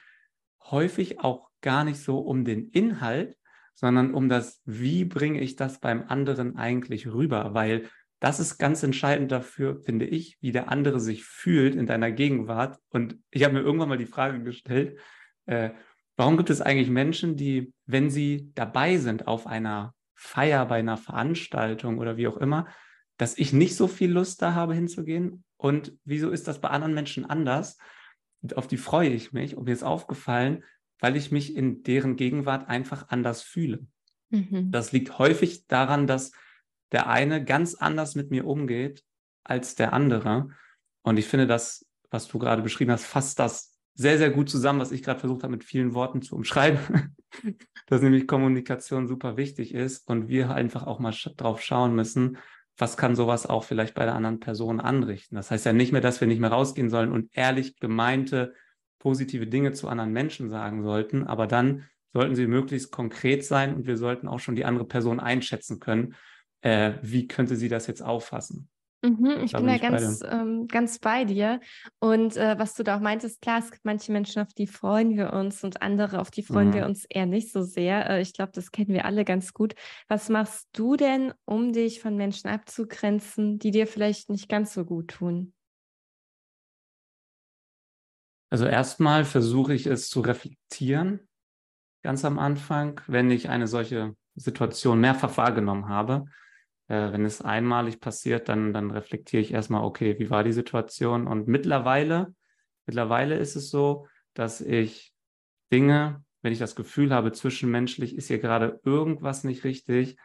häufig auch gar nicht so um den Inhalt, sondern um das, wie bringe ich das beim anderen eigentlich rüber? Weil das ist ganz entscheidend dafür, finde ich, wie der andere sich fühlt in deiner Gegenwart. Und ich habe mir irgendwann mal die Frage gestellt, äh, warum gibt es eigentlich Menschen, die, wenn sie dabei sind auf einer Feier, bei einer Veranstaltung oder wie auch immer, dass ich nicht so viel Lust da habe hinzugehen? Und wieso ist das bei anderen Menschen anders? Und auf die freue ich mich. Und mir ist aufgefallen, weil ich mich in deren Gegenwart einfach anders fühle. Mhm. Das liegt häufig daran, dass der eine ganz anders mit mir umgeht als der andere. Und ich finde das, was du gerade beschrieben hast, fasst das sehr, sehr gut zusammen, was ich gerade versucht habe, mit vielen Worten zu umschreiben. dass nämlich Kommunikation super wichtig ist und wir einfach auch mal sch drauf schauen müssen, was kann sowas auch vielleicht bei der anderen Person anrichten. Das heißt ja nicht mehr, dass wir nicht mehr rausgehen sollen und ehrlich gemeinte positive Dinge zu anderen Menschen sagen sollten, aber dann sollten sie möglichst konkret sein und wir sollten auch schon die andere Person einschätzen können, äh, wie könnte sie das jetzt auffassen. Mhm, ich da bin da ganz, ähm, ganz bei dir. Und äh, was du da auch meintest, klar, es gibt manche Menschen, auf die freuen wir uns und andere, auf die freuen mhm. wir uns eher nicht so sehr. Äh, ich glaube, das kennen wir alle ganz gut. Was machst du denn, um dich von Menschen abzugrenzen, die dir vielleicht nicht ganz so gut tun? Also erstmal versuche ich es zu reflektieren, ganz am Anfang, wenn ich eine solche Situation mehrfach wahrgenommen habe äh, wenn es einmalig passiert, dann, dann reflektiere ich erstmal, okay, wie war die Situation? Und mittlerweile, mittlerweile ist es so, dass ich Dinge, wenn ich das Gefühl habe, zwischenmenschlich ist hier gerade irgendwas nicht richtig,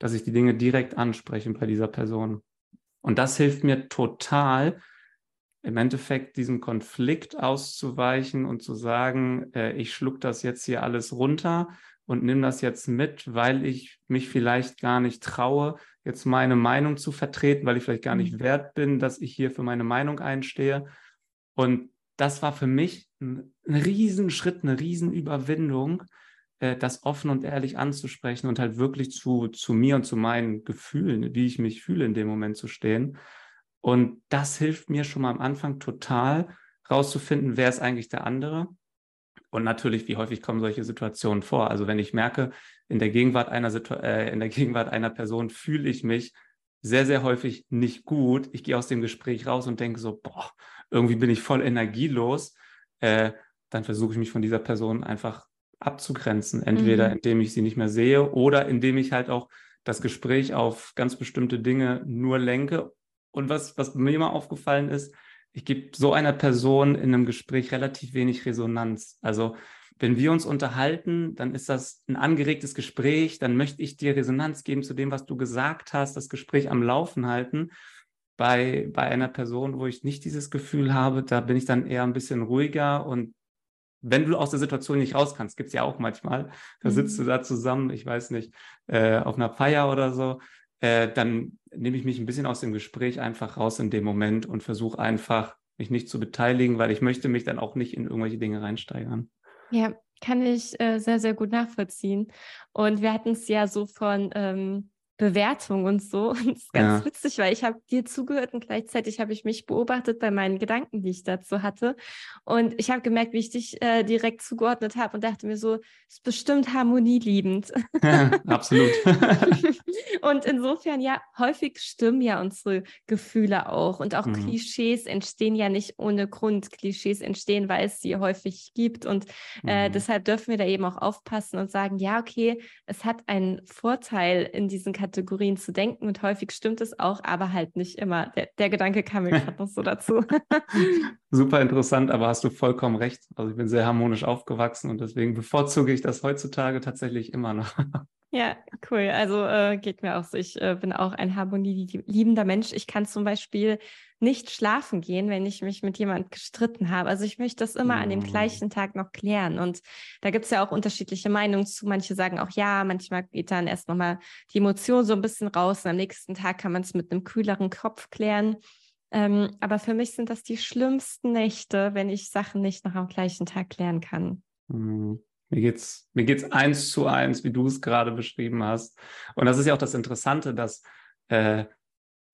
dass ich die Dinge direkt anspreche bei dieser Person. Und das hilft mir total, im Endeffekt diesem Konflikt auszuweichen und zu sagen, äh, ich schluck das jetzt hier alles runter und nimm das jetzt mit, weil ich mich vielleicht gar nicht traue, jetzt meine Meinung zu vertreten, weil ich vielleicht gar nicht mhm. wert bin, dass ich hier für meine Meinung einstehe. Und das war für mich ein, ein Riesenschritt, eine Riesenüberwindung, äh, das offen und ehrlich anzusprechen und halt wirklich zu, zu mir und zu meinen Gefühlen, wie ich mich fühle in dem Moment zu stehen. Und das hilft mir schon mal am Anfang total, rauszufinden, wer ist eigentlich der andere und natürlich, wie häufig kommen solche Situationen vor? Also wenn ich merke, in der Gegenwart einer, Situ äh, in der Gegenwart einer Person fühle ich mich sehr, sehr häufig nicht gut. Ich gehe aus dem Gespräch raus und denke so, boah, irgendwie bin ich voll energielos. Äh, dann versuche ich mich von dieser Person einfach abzugrenzen. Entweder mhm. indem ich sie nicht mehr sehe oder indem ich halt auch das Gespräch auf ganz bestimmte Dinge nur lenke. Und was, was mir immer aufgefallen ist, ich gebe so einer Person in einem Gespräch relativ wenig Resonanz. Also wenn wir uns unterhalten, dann ist das ein angeregtes Gespräch, dann möchte ich dir Resonanz geben zu dem, was du gesagt hast, das Gespräch am Laufen halten. Bei, bei einer Person, wo ich nicht dieses Gefühl habe, da bin ich dann eher ein bisschen ruhiger und wenn du aus der Situation nicht raus kannst, gibt es ja auch manchmal, da sitzt mhm. du da zusammen, ich weiß nicht, äh, auf einer Feier oder so, äh, dann nehme ich mich ein bisschen aus dem Gespräch einfach raus in dem Moment und versuche einfach, mich nicht zu beteiligen, weil ich möchte mich dann auch nicht in irgendwelche Dinge reinsteigern. Ja, kann ich äh, sehr, sehr gut nachvollziehen. Und wir hatten es ja so von ähm, Bewertung und so. Und das ist ganz ja. witzig, weil ich habe dir zugehört und gleichzeitig habe ich mich beobachtet bei meinen Gedanken, die ich dazu hatte. Und ich habe gemerkt, wie ich dich äh, direkt zugeordnet habe und dachte mir so, ist bestimmt harmonieliebend. Ja, absolut. und insofern, ja, häufig stimmen ja unsere Gefühle auch. Und auch mhm. Klischees entstehen ja nicht ohne Grund. Klischees entstehen, weil es sie häufig gibt. Und äh, mhm. deshalb dürfen wir da eben auch aufpassen und sagen, ja, okay, es hat einen Vorteil in diesen Kategorien Kategorien zu denken und häufig stimmt es auch, aber halt nicht immer. Der, der Gedanke kam mir gerade noch so dazu. Super interessant, aber hast du vollkommen recht. Also ich bin sehr harmonisch aufgewachsen und deswegen bevorzuge ich das heutzutage tatsächlich immer noch. Ja, cool. Also äh, geht mir auch so. Ich äh, bin auch ein harmonieliebender Mensch. Ich kann zum Beispiel nicht schlafen gehen, wenn ich mich mit jemand gestritten habe. Also ich möchte das immer an dem mm. gleichen Tag noch klären. Und da gibt es ja auch unterschiedliche Meinungen zu. Manche sagen auch ja, manchmal geht dann erst nochmal die Emotion so ein bisschen raus und am nächsten Tag kann man es mit einem kühleren Kopf klären. Ähm, aber für mich sind das die schlimmsten Nächte, wenn ich Sachen nicht noch am gleichen Tag klären kann. Mhm. Mir geht's, mir geht's eins zu eins, wie du es gerade beschrieben hast. Und das ist ja auch das Interessante, dass äh,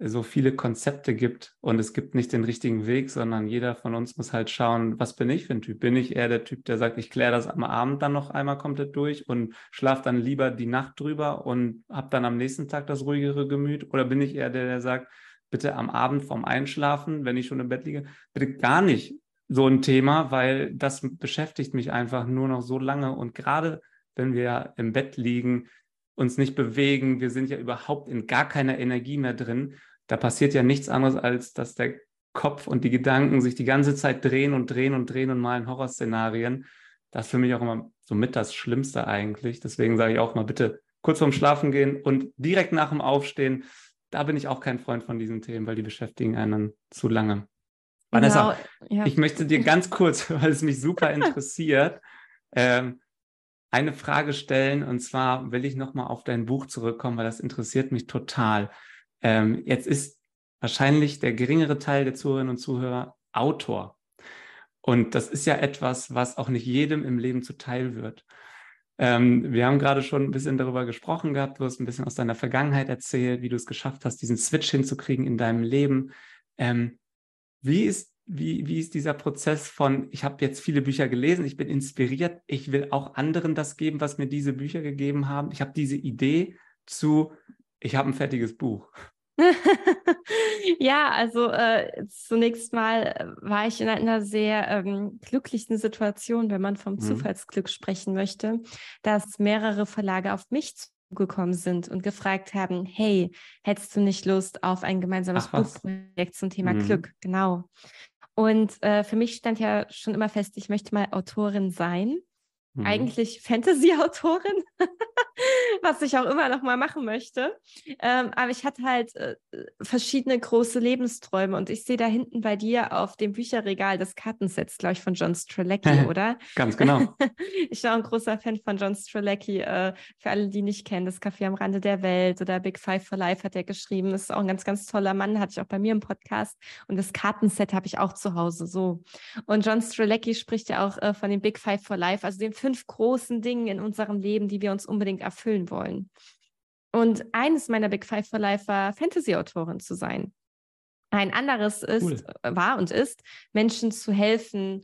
so viele Konzepte gibt und es gibt nicht den richtigen Weg, sondern jeder von uns muss halt schauen, was bin ich für ein Typ? Bin ich eher der Typ, der sagt, ich kläre das am Abend dann noch einmal komplett durch und schlafe dann lieber die Nacht drüber und habe dann am nächsten Tag das ruhigere Gemüt? Oder bin ich eher der, der sagt, bitte am Abend vorm Einschlafen, wenn ich schon im Bett liege, bitte gar nicht so ein Thema, weil das beschäftigt mich einfach nur noch so lange. Und gerade wenn wir im Bett liegen, uns nicht bewegen, wir sind ja überhaupt in gar keiner Energie mehr drin, da passiert ja nichts anderes, als dass der Kopf und die Gedanken sich die ganze Zeit drehen und drehen und drehen und malen Horrorszenarien. Das ist für mich auch immer so mit das Schlimmste eigentlich. Deswegen sage ich auch mal bitte kurz vorm Schlafen gehen und direkt nach dem Aufstehen. Da bin ich auch kein Freund von diesen Themen, weil die beschäftigen einen zu lange. Vanessa, genau, ja. ich möchte dir ganz kurz, weil es mich super interessiert, ähm, eine Frage stellen. Und zwar will ich nochmal auf dein Buch zurückkommen, weil das interessiert mich total. Ähm, jetzt ist wahrscheinlich der geringere Teil der Zuhörerinnen und Zuhörer Autor. Und das ist ja etwas, was auch nicht jedem im Leben zuteil wird. Ähm, wir haben gerade schon ein bisschen darüber gesprochen gehabt, du hast ein bisschen aus deiner Vergangenheit erzählt, wie du es geschafft hast, diesen Switch hinzukriegen in deinem Leben. Ähm, wie ist, wie, wie ist dieser Prozess von, ich habe jetzt viele Bücher gelesen, ich bin inspiriert, ich will auch anderen das geben, was mir diese Bücher gegeben haben. Ich habe diese Idee zu, ich habe ein fertiges Buch. ja, also äh, zunächst mal äh, war ich in einer sehr ähm, glücklichen Situation, wenn man vom mhm. Zufallsglück sprechen möchte, dass mehrere Verlage auf mich gekommen sind und gefragt haben, hey, hättest du nicht Lust auf ein gemeinsames Buchprojekt zum Thema mhm. Glück? Genau. Und äh, für mich stand ja schon immer fest, ich möchte mal Autorin sein. Mhm. Eigentlich Fantasy-Autorin, was ich auch immer noch mal machen möchte. Ähm, aber ich hatte halt äh, verschiedene große Lebensträume und ich sehe da hinten bei dir auf dem Bücherregal das Kartensets, glaube ich, von John Strelacki, oder? Ganz genau. ich war ein großer Fan von John Strelacki. Äh, für alle, die nicht kennen, das Café am Rande der Welt oder Big Five for Life hat er geschrieben. Das ist auch ein ganz, ganz toller Mann, hatte ich auch bei mir im Podcast. Und das Kartenset habe ich auch zu Hause so. Und John Strelacki spricht ja auch äh, von den Big Five for Life, also den fünf großen Dingen in unserem Leben, die wir uns unbedingt erfüllen wollen. Und eines meiner Big Five for Life war, Fantasy-Autorin zu sein. Ein anderes ist, cool. war und ist, Menschen zu helfen,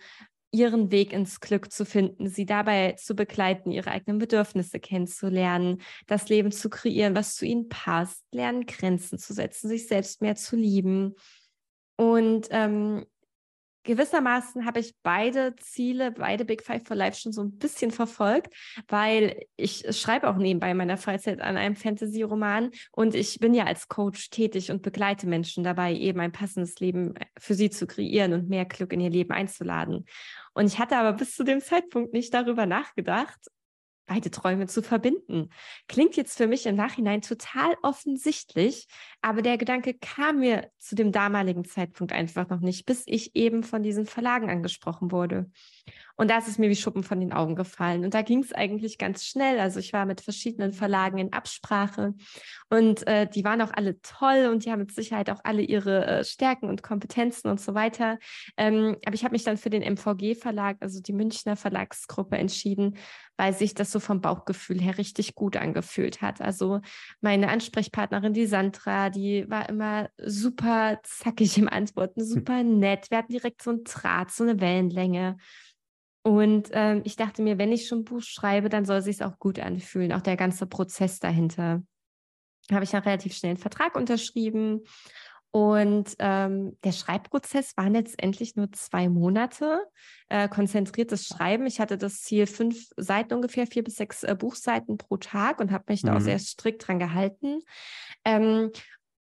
ihren Weg ins Glück zu finden, sie dabei zu begleiten, ihre eigenen Bedürfnisse kennenzulernen, das Leben zu kreieren, was zu ihnen passt, lernen, Grenzen zu setzen, sich selbst mehr zu lieben. Und ähm, gewissermaßen habe ich beide Ziele, beide Big Five for Life schon so ein bisschen verfolgt, weil ich schreibe auch nebenbei in meiner Freizeit an einem Fantasy-Roman und ich bin ja als Coach tätig und begleite Menschen dabei, eben ein passendes Leben für sie zu kreieren und mehr Glück in ihr Leben einzuladen. Und ich hatte aber bis zu dem Zeitpunkt nicht darüber nachgedacht, beide Träume zu verbinden. Klingt jetzt für mich im Nachhinein total offensichtlich, Aber der Gedanke kam mir zu dem damaligen Zeitpunkt einfach noch nicht, bis ich eben von diesen Verlagen angesprochen wurde. Und da ist es mir wie Schuppen von den Augen gefallen. Und da ging es eigentlich ganz schnell. Also ich war mit verschiedenen Verlagen in Absprache und äh, die waren auch alle toll und die haben mit Sicherheit auch alle ihre äh, Stärken und Kompetenzen und so weiter. Ähm, aber ich habe mich dann für den MVG-Verlag, also die Münchner Verlagsgruppe, entschieden, weil sich das so vom Bauchgefühl her richtig gut angefühlt hat. Also meine Ansprechpartnerin, die Sandra, die war immer super zackig im Antworten, hm. super nett. Wir hatten direkt so einen Draht, so eine Wellenlänge. Und ähm, ich dachte mir, wenn ich schon ein Buch schreibe, dann soll es sich auch gut anfühlen, auch der ganze Prozess dahinter. Habe ich dann relativ schnell einen Vertrag unterschrieben. Und ähm, der Schreibprozess war letztendlich nur zwei Monate, äh, konzentriertes Schreiben. Ich hatte das Ziel, fünf Seiten ungefähr, vier bis sechs äh, Buchseiten pro Tag und habe mich mhm. da auch mhm. sehr strikt dran gehalten. Ähm,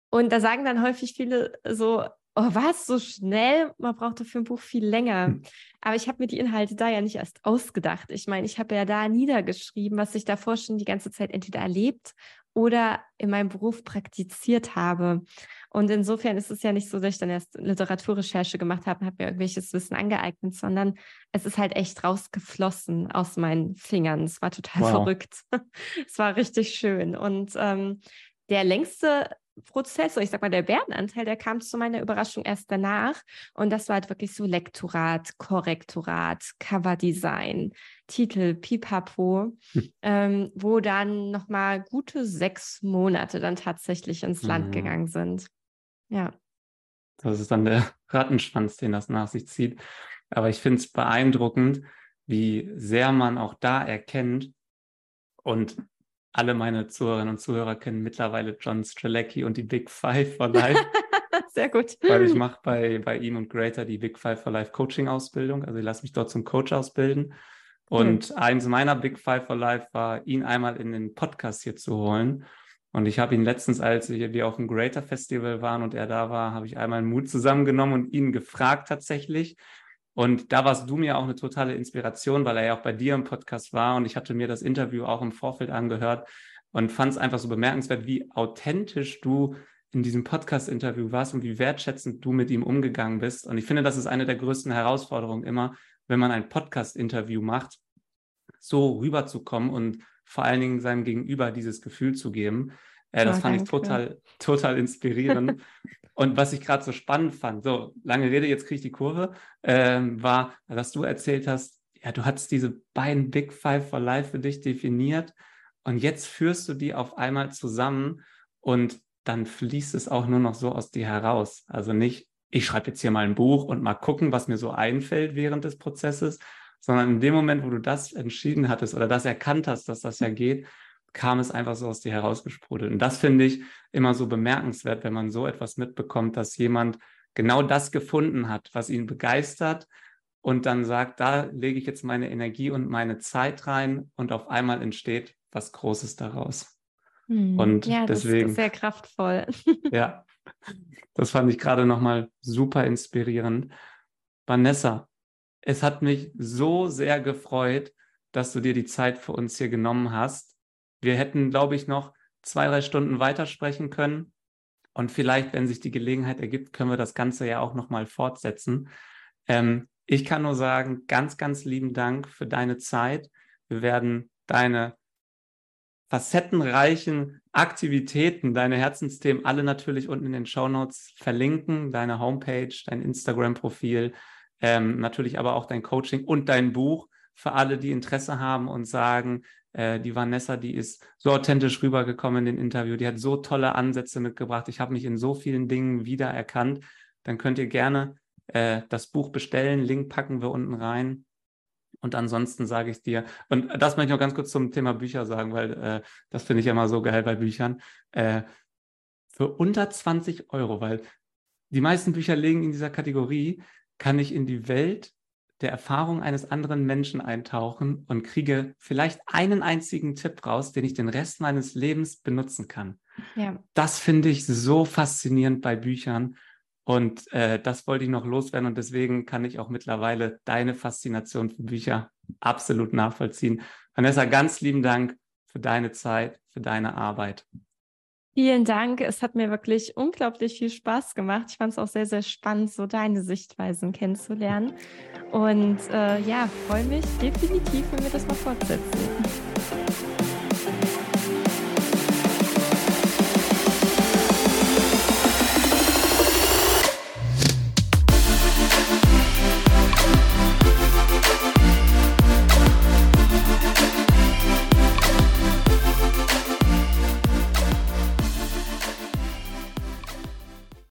und da sagen dann häufig viele so, oh was, so schnell? Man braucht für ein Buch viel länger. Hm. Aber ich habe mir die Inhalte da ja nicht erst ausgedacht. Ich meine, ich habe ja da niedergeschrieben, was ich davor schon die ganze Zeit entweder erlebt oder in meinem Beruf praktiziert habe. Und insofern ist es ja nicht so, dass ich dann erst Literaturrecherche gemacht habe und habe mir irgendwelches Wissen angeeignet, sondern es ist halt echt rausgeflossen aus meinen Fingern. Es war total wow. verrückt. es war richtig schön. Und ähm, der längste Prozess, oder ich sag mal, der Bärenanteil, der kam zu meiner Überraschung erst danach. Und das war halt wirklich so Lektorat, Korrektorat, Coverdesign, Titel, Pipapo, hm. ähm, wo dann nochmal gute sechs Monate dann tatsächlich ins Land mhm. gegangen sind. Ja. Das ist dann der Rattenschwanz, den das nach sich zieht. Aber ich finde es beeindruckend, wie sehr man auch da erkennt und alle meine Zuhörerinnen und Zuhörer kennen mittlerweile John Strelecki und die Big Five for Life. Sehr gut. Weil ich mache bei, bei ihm und Greater die Big Five for Life Coaching Ausbildung. Also ich lasse mich dort zum Coach ausbilden. Und mhm. eins meiner Big Five for Life war, ihn einmal in den Podcast hier zu holen. Und ich habe ihn letztens, als wir auf dem Greater Festival waren und er da war, habe ich einmal Mut zusammengenommen und ihn gefragt tatsächlich, und da warst du mir auch eine totale Inspiration, weil er ja auch bei dir im Podcast war und ich hatte mir das Interview auch im Vorfeld angehört und fand es einfach so bemerkenswert, wie authentisch du in diesem Podcast-Interview warst und wie wertschätzend du mit ihm umgegangen bist. Und ich finde, das ist eine der größten Herausforderungen immer, wenn man ein Podcast-Interview macht, so rüberzukommen und vor allen Dingen seinem Gegenüber dieses Gefühl zu geben. Äh, das oh, fand danke. ich total, total inspirierend. Und was ich gerade so spannend fand, so lange Rede, jetzt kriege ich die Kurve, ähm, war, dass du erzählt hast, ja, du hattest diese beiden Big Five for Life für dich definiert und jetzt führst du die auf einmal zusammen und dann fließt es auch nur noch so aus dir heraus. Also nicht, ich schreibe jetzt hier mal ein Buch und mal gucken, was mir so einfällt während des Prozesses, sondern in dem Moment, wo du das entschieden hattest oder das erkannt hast, dass das ja geht, kam es einfach so aus dir herausgesprudelt. Und das finde ich immer so bemerkenswert, wenn man so etwas mitbekommt, dass jemand genau das gefunden hat, was ihn begeistert und dann sagt, da lege ich jetzt meine Energie und meine Zeit rein und auf einmal entsteht was Großes daraus. Hm. Und ja, deswegen. Das ist sehr kraftvoll. ja, das fand ich gerade nochmal super inspirierend. Vanessa, es hat mich so sehr gefreut, dass du dir die Zeit für uns hier genommen hast. Wir hätten, glaube ich, noch zwei, drei Stunden weitersprechen können. Und vielleicht, wenn sich die Gelegenheit ergibt, können wir das Ganze ja auch nochmal fortsetzen. Ähm, ich kann nur sagen, ganz, ganz lieben Dank für deine Zeit. Wir werden deine facettenreichen Aktivitäten, deine Herzensthemen alle natürlich unten in den Show Notes verlinken. Deine Homepage, dein Instagram-Profil, ähm, natürlich aber auch dein Coaching und dein Buch für alle, die Interesse haben und sagen, äh, die Vanessa, die ist so authentisch rübergekommen in den Interview, die hat so tolle Ansätze mitgebracht. Ich habe mich in so vielen Dingen wiedererkannt. Dann könnt ihr gerne äh, das Buch bestellen. Link packen wir unten rein. Und ansonsten sage ich dir, und das möchte ich noch ganz kurz zum Thema Bücher sagen, weil äh, das finde ich immer so geil bei Büchern. Äh, für unter 20 Euro, weil die meisten Bücher liegen in dieser Kategorie, kann ich in die Welt der Erfahrung eines anderen Menschen eintauchen und kriege vielleicht einen einzigen Tipp raus, den ich den Rest meines Lebens benutzen kann. Ja. Das finde ich so faszinierend bei Büchern. Und äh, das wollte ich noch loswerden. Und deswegen kann ich auch mittlerweile deine Faszination für Bücher absolut nachvollziehen. Vanessa, ganz lieben Dank für deine Zeit, für deine Arbeit. Vielen Dank. Es hat mir wirklich unglaublich viel Spaß gemacht. Ich fand es auch sehr, sehr spannend, so deine Sichtweisen kennenzulernen. Und äh, ja, freue mich definitiv, wenn wir das mal fortsetzen.